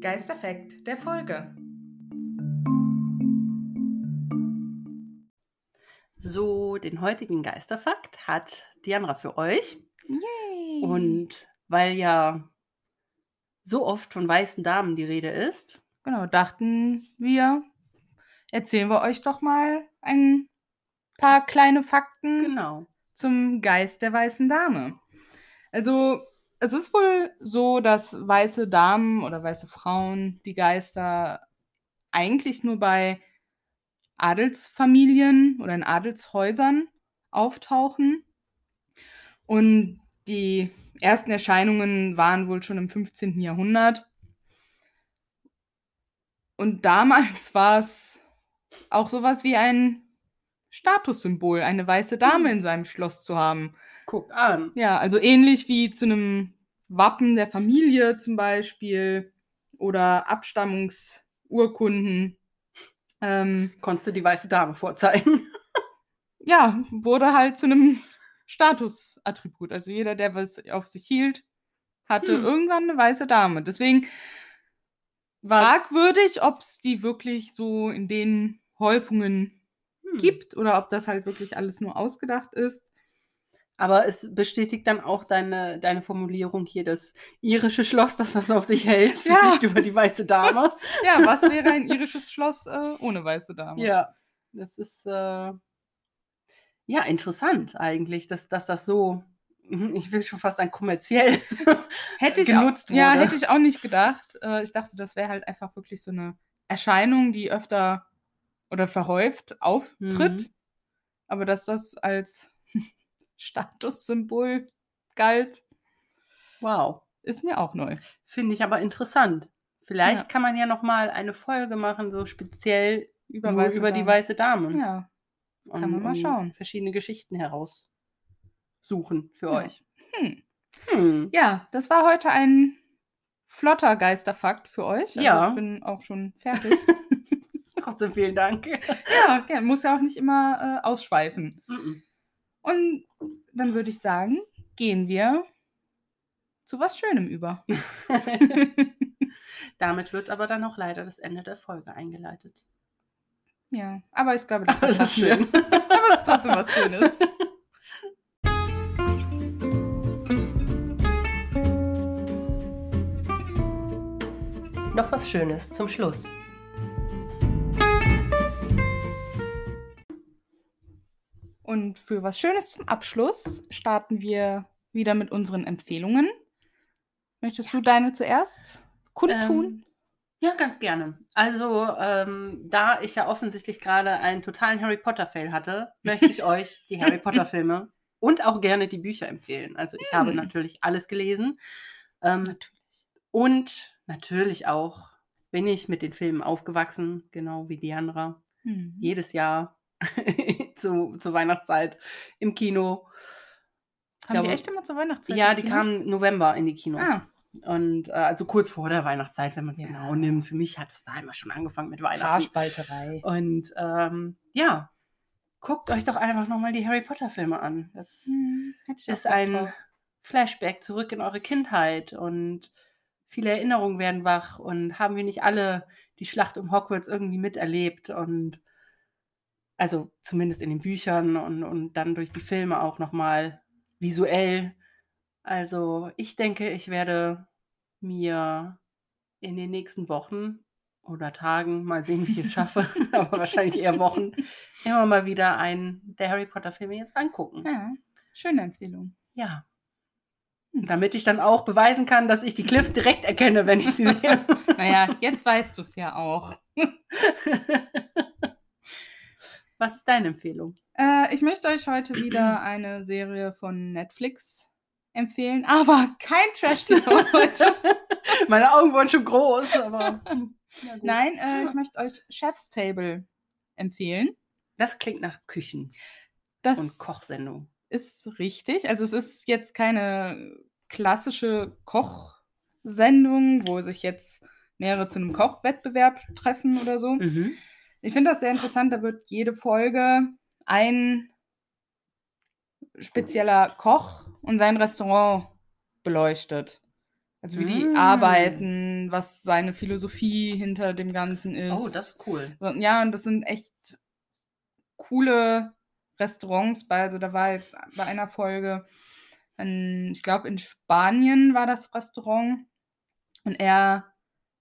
Geisterfakt der Folge. So, den heutigen Geisterfakt hat Diandra für euch. Yay! Und weil ja so oft von weißen Damen die Rede ist, Genau, dachten wir, erzählen wir euch doch mal ein paar kleine Fakten genau. zum Geist der weißen Dame. Also, es ist wohl so, dass weiße Damen oder weiße Frauen die Geister eigentlich nur bei Adelsfamilien oder in Adelshäusern auftauchen. Und die ersten Erscheinungen waren wohl schon im 15. Jahrhundert. Und damals war es auch sowas wie ein Statussymbol, eine weiße Dame Hm. in seinem Schloss zu haben. Guck an. Ja, also ähnlich wie zu einem Wappen der Familie zum Beispiel oder Abstammungsurkunden. Ähm, Konntest du die weiße Dame vorzeigen? ja, wurde halt zu einem Statusattribut. Also jeder, der was auf sich hielt, hatte Hm. irgendwann eine weiße Dame. Deswegen fragwürdig, ob es die wirklich so in den Häufungen Hm. gibt oder ob das halt wirklich alles nur ausgedacht ist. Aber es bestätigt dann auch deine, deine Formulierung hier, das irische Schloss, das was auf sich hält, Ja. über die weiße Dame. Ja, was wäre ein irisches Schloss äh, ohne weiße Dame? ja, das ist äh, ja interessant eigentlich, dass, dass das so, mhm, ich will schon fast sagen, kommerziell hätte ich genutzt auch, Ja, wurde. hätte ich auch nicht gedacht. Äh, ich dachte, das wäre halt einfach wirklich so eine Erscheinung, die öfter oder verhäuft auftritt. Mhm. Aber dass das als Statussymbol galt, Wow. ist mir auch neu. Finde ich aber interessant. Vielleicht Ja. kann man ja noch mal eine Folge machen, so speziell Über, nur über die weiße Dame. Ja, Und, kann man mal und schauen. Verschiedene Geschichten heraussuchen für Ja. euch. hm. Hm. ja, das war heute ein flotter Geisterfakt für euch. Also Ja. Ich bin auch schon fertig. Trotzdem vielen Dank. ja, okay, muss ja auch nicht immer äh, ausschweifen. Mhm. Und dann würde ich sagen, gehen wir zu was Schönem über. Damit wird aber dann auch leider das Ende der Folge eingeleitet. ja, aber ich glaube, das, Aber ist schön. aber es ist trotzdem was Schönes. noch was Schönes zum Schluss. Und für was Schönes zum Abschluss starten wir wieder mit unseren Empfehlungen. Möchtest du deine zuerst kundtun? Ähm, ja, ganz gerne. Also, ähm, da ich ja offensichtlich gerade einen totalen Harry Potter-Fail hatte, möchte ich euch die Harry Potter-Filme und auch gerne die Bücher empfehlen. Also, ich habe Hm. natürlich alles gelesen. Ähm, Natürlich. und natürlich auch bin ich mit den Filmen aufgewachsen, genau wie Diandra. Mhm. Jedes Jahr zu, zur Weihnachtszeit im Kino. Haben die glaube- echt immer zur Weihnachtszeit? Ja, im die Kino? kamen November in die Kinos. Ah, Und äh, also kurz vor der Weihnachtszeit, wenn man es Ja. genau nimmt. Für mich hat es da immer schon angefangen mit Weihnachten. Haarspalterei. Und ähm, ja, guckt euch doch einfach nochmal die Harry Potter-Filme an. Das Hm, ist ein drauf. Flashback zurück in eure Kindheit und viele Erinnerungen werden wach. Und haben wir nicht alle die Schlacht um Hogwarts irgendwie miterlebt? Und also zumindest in den Büchern und, und dann durch die Filme auch nochmal visuell. Also ich denke, ich werde mir in den nächsten Wochen oder Tagen, mal sehen, wie ich es schaffe, aber wahrscheinlich eher Wochen, immer mal wieder einen der Harry Potter Filme jetzt angucken. Ja, schöne Empfehlung. Ja. Damit ich dann auch beweisen kann, dass ich die Cliffs direkt erkenne, wenn ich sie sehe. Naja, jetzt weißt du es ja auch. Was ist deine Empfehlung? Äh, ich möchte euch heute wieder eine Serie von Netflix empfehlen, aber kein Trash-TV heute. Meine Augen wurden schon groß, aber. Nein, äh, ich möchte euch Chef's Table empfehlen. Das klingt nach Küchen Das und Kochsendung. ist richtig. Also es ist jetzt keine klassische Kochsendung, wo sich jetzt mehrere zu einem Kochwettbewerb treffen oder so. Mhm. Ich finde das sehr interessant. Da wird jede Folge ein spezieller Koch und sein Restaurant beleuchtet. Also wie die Mm. arbeiten, was seine Philosophie hinter dem Ganzen ist. Oh, das ist cool. Ja, und das sind echt coole Restaurants. Bei, also da war jetzt bei einer Folge, in, ich glaube in Spanien war das Restaurant. Und er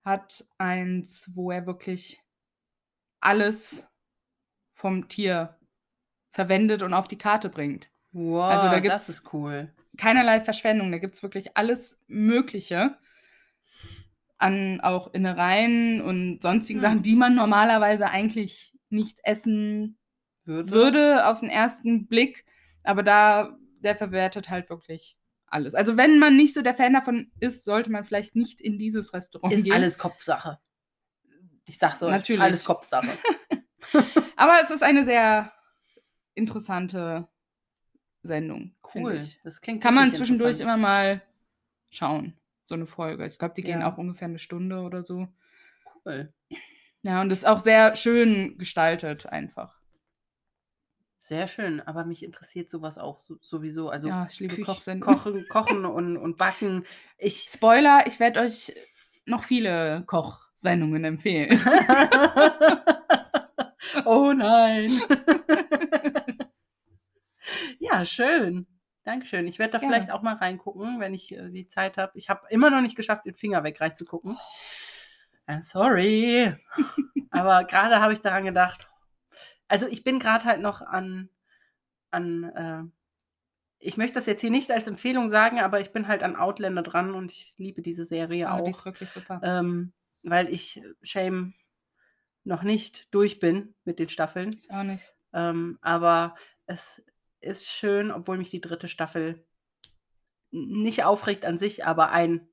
hat eins, wo er wirklich alles vom Tier verwendet und auf die Karte bringt. Wow, Also da das gibt's- ist cool. Keinerlei Verschwendung, da gibt es wirklich alles Mögliche an auch Innereien und sonstigen Hm. Sachen, die man normalerweise eigentlich nicht essen Würde. würde auf den ersten Blick. Aber da, der verwertet halt wirklich alles. Also wenn man nicht so der Fan davon ist, sollte man vielleicht nicht in dieses Restaurant Ist gehen. alles Kopfsache. Ich sag's euch, Natürlich. alles Kopfsache. Aber es ist eine sehr interessante Sendung. Cool. Das klingt Kann man zwischendurch immer mal schauen, so eine Folge. Ich glaube, die gehen Ja. auch ungefähr eine Stunde oder so. Cool. Ja, und ist auch sehr schön gestaltet einfach. Sehr schön, aber mich interessiert sowas auch so, sowieso. Also ja, ich liebe Küch- Kochsendungen. Kochen, Kochen und, und Backen. Ich. Spoiler, ich werde euch noch viele Kochsendungen empfehlen. oh nein. ja, schön. Dankeschön. Ich werde da Gerne. vielleicht auch mal reingucken, wenn ich äh, die Zeit habe. Ich habe immer noch nicht geschafft, den Finger weg reinzugucken. Äh, sorry. Aber gerade habe ich daran gedacht. Also ich bin gerade halt noch an, an äh, ich möchte das jetzt hier nicht als Empfehlung sagen, aber ich bin halt an Outlander dran und ich liebe diese Serie Aber auch. die ist wirklich super. ähm, weil ich Shame noch nicht durch bin mit den Staffeln. Ich auch nicht. Ähm, aber es ist schön, obwohl mich die dritte Staffel nicht aufregt an sich, aber ein,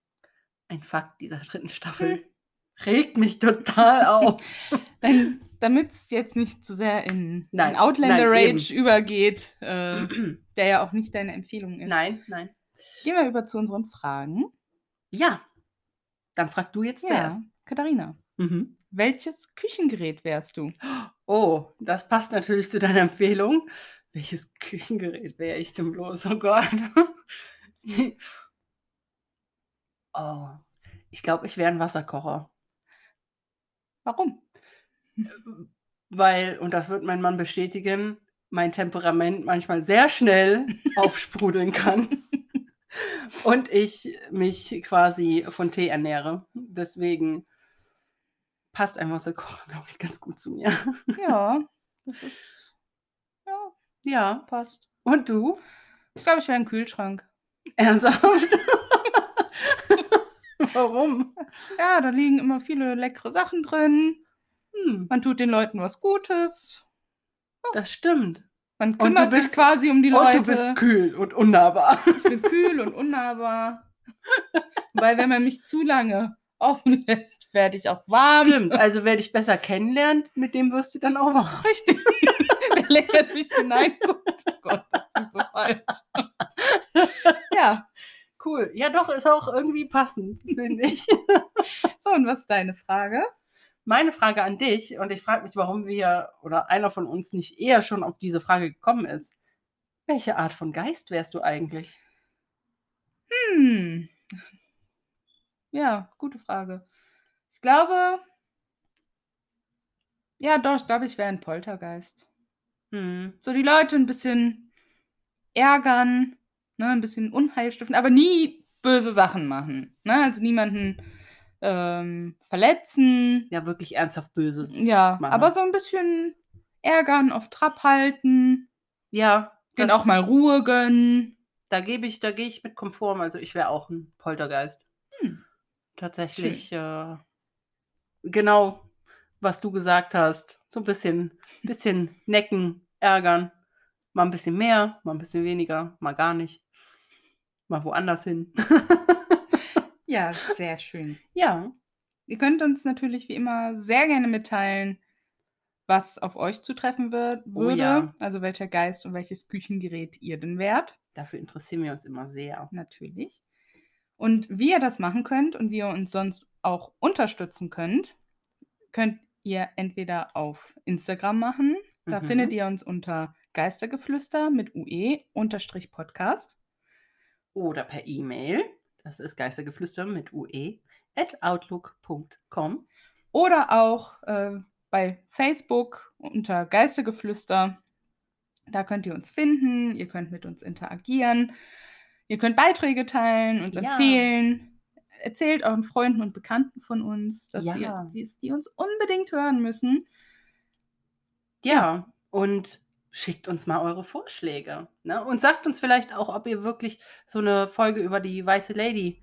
ein Fakt dieser dritten Staffel regt mich total auf. Damit es jetzt nicht zu sehr in, Nein, in Outlander nein, Rage übergeht, äh, der ja auch nicht deine Empfehlung ist. nein, nein. Gehen wir über zu unseren Fragen. Ja, dann frag du jetzt zuerst. Katharina, Mhm. welches Küchengerät wärst du? Oh, das passt natürlich zu deiner Empfehlung. Welches Küchengerät wäre ich denn bloß? Oh Gott. oh, ich glaube, ich wäre ein Wasserkocher. Warum? Weil, und das wird mein Mann bestätigen, mein Temperament manchmal sehr schnell aufsprudeln kann. Und ich mich quasi von Tee ernähre. Deswegen passt einfach so, glaube ich, ganz gut zu mir. Ja, das ist. Ja, Ja. passt. Und du? Ich glaube, ich wäre ein Kühlschrank. Ernsthaft? Warum? Ja, da liegen immer viele leckere Sachen drin. Hm, Man tut den Leuten was Gutes. das stimmt. Man kümmert sich bist- quasi um die Und Leute. du bist kühl und unnahbar. Ich bin kühl und unnahbar. Weil wenn man mich zu lange offen lässt, werde ich auch warm. Stimmt, also wer dich besser kennenlernt, mit dem wirst du dann auch warm. Richtig. Wer länger mich hineinguckt. Oh Gott, das klingt so falsch. Ja, Cool. Ja, doch, ist auch irgendwie passend, finde ich. so, und was ist deine Frage? Meine Frage an dich, und ich frage mich, warum wir oder einer von uns nicht eher schon auf diese Frage gekommen ist. Welche Art von Geist wärst du eigentlich? Hm. Ja, gute Frage. Ich glaube, ja, doch, ich glaube, ich wäre ein Poltergeist. Hm. So die Leute ein bisschen ärgern, ne, ein bisschen Unheil stiften, aber nie böse Sachen machen. Ne? Also niemanden ähm, verletzen. Ja, wirklich ernsthaft Böses. Ja, machen. aber so ein bisschen ärgern, auf Trab halten, Ja, den das- auch mal Ruhe gönnen. Da gebe ich, da gehe ich mit konform. Also ich wäre auch ein Poltergeist. Tatsächlich, äh, genau, was du gesagt hast. So ein bisschen, bisschen necken, ärgern. Mal ein bisschen mehr, mal ein bisschen weniger, mal gar nicht. Mal woanders hin. Ja, sehr schön. ja, Ihr könnt uns natürlich wie immer sehr gerne mitteilen, was auf euch zutreffen wird, Oh würde. ja. Also welcher Geist und welches Küchengerät ihr denn wärt. dafür interessieren wir uns immer sehr. Natürlich. Und wie ihr das machen könnt und wie ihr uns sonst auch unterstützen könnt, könnt ihr entweder auf Instagram machen. Da Mhm. findet ihr uns unter Geistergeflüster mit UE unterstrich Podcast. Oder per E-Mail. Das ist geistergeflüster mit ue at outlook.com. Oder auch äh, bei Facebook unter Geistergeflüster. Da könnt ihr uns finden, ihr könnt mit uns interagieren, ihr könnt Beiträge teilen, uns Ja. empfehlen. Erzählt euren Freunden und Bekannten von uns, dass Ja. ihr, die, die uns unbedingt hören müssen. Ja, und schickt uns mal eure Vorschläge. Ne? Und sagt uns vielleicht auch, ob ihr wirklich so eine Folge über die Weiße Lady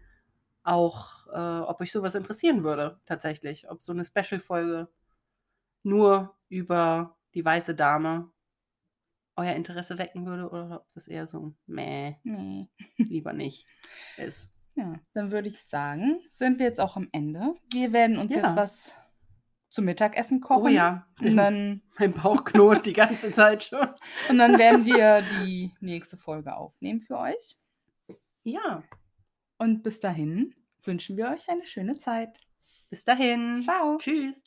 auch, äh, ob euch sowas interessieren würde, tatsächlich. Ob so eine Special-Folge nur über die weiße Dame euer Interesse wecken würde oder ob das eher so, meh, Nee. lieber nicht ist. Ja, dann würde ich sagen, sind wir jetzt auch am Ende. Wir werden uns Ja. jetzt was zum Mittagessen kochen. Oh ja, Und dann, mein Bauch knurrt die ganze Zeit schon. und dann werden wir die nächste Folge aufnehmen für euch. Ja, Und bis dahin wünschen wir euch eine schöne Zeit. bis dahin. Ciao. Tschüss.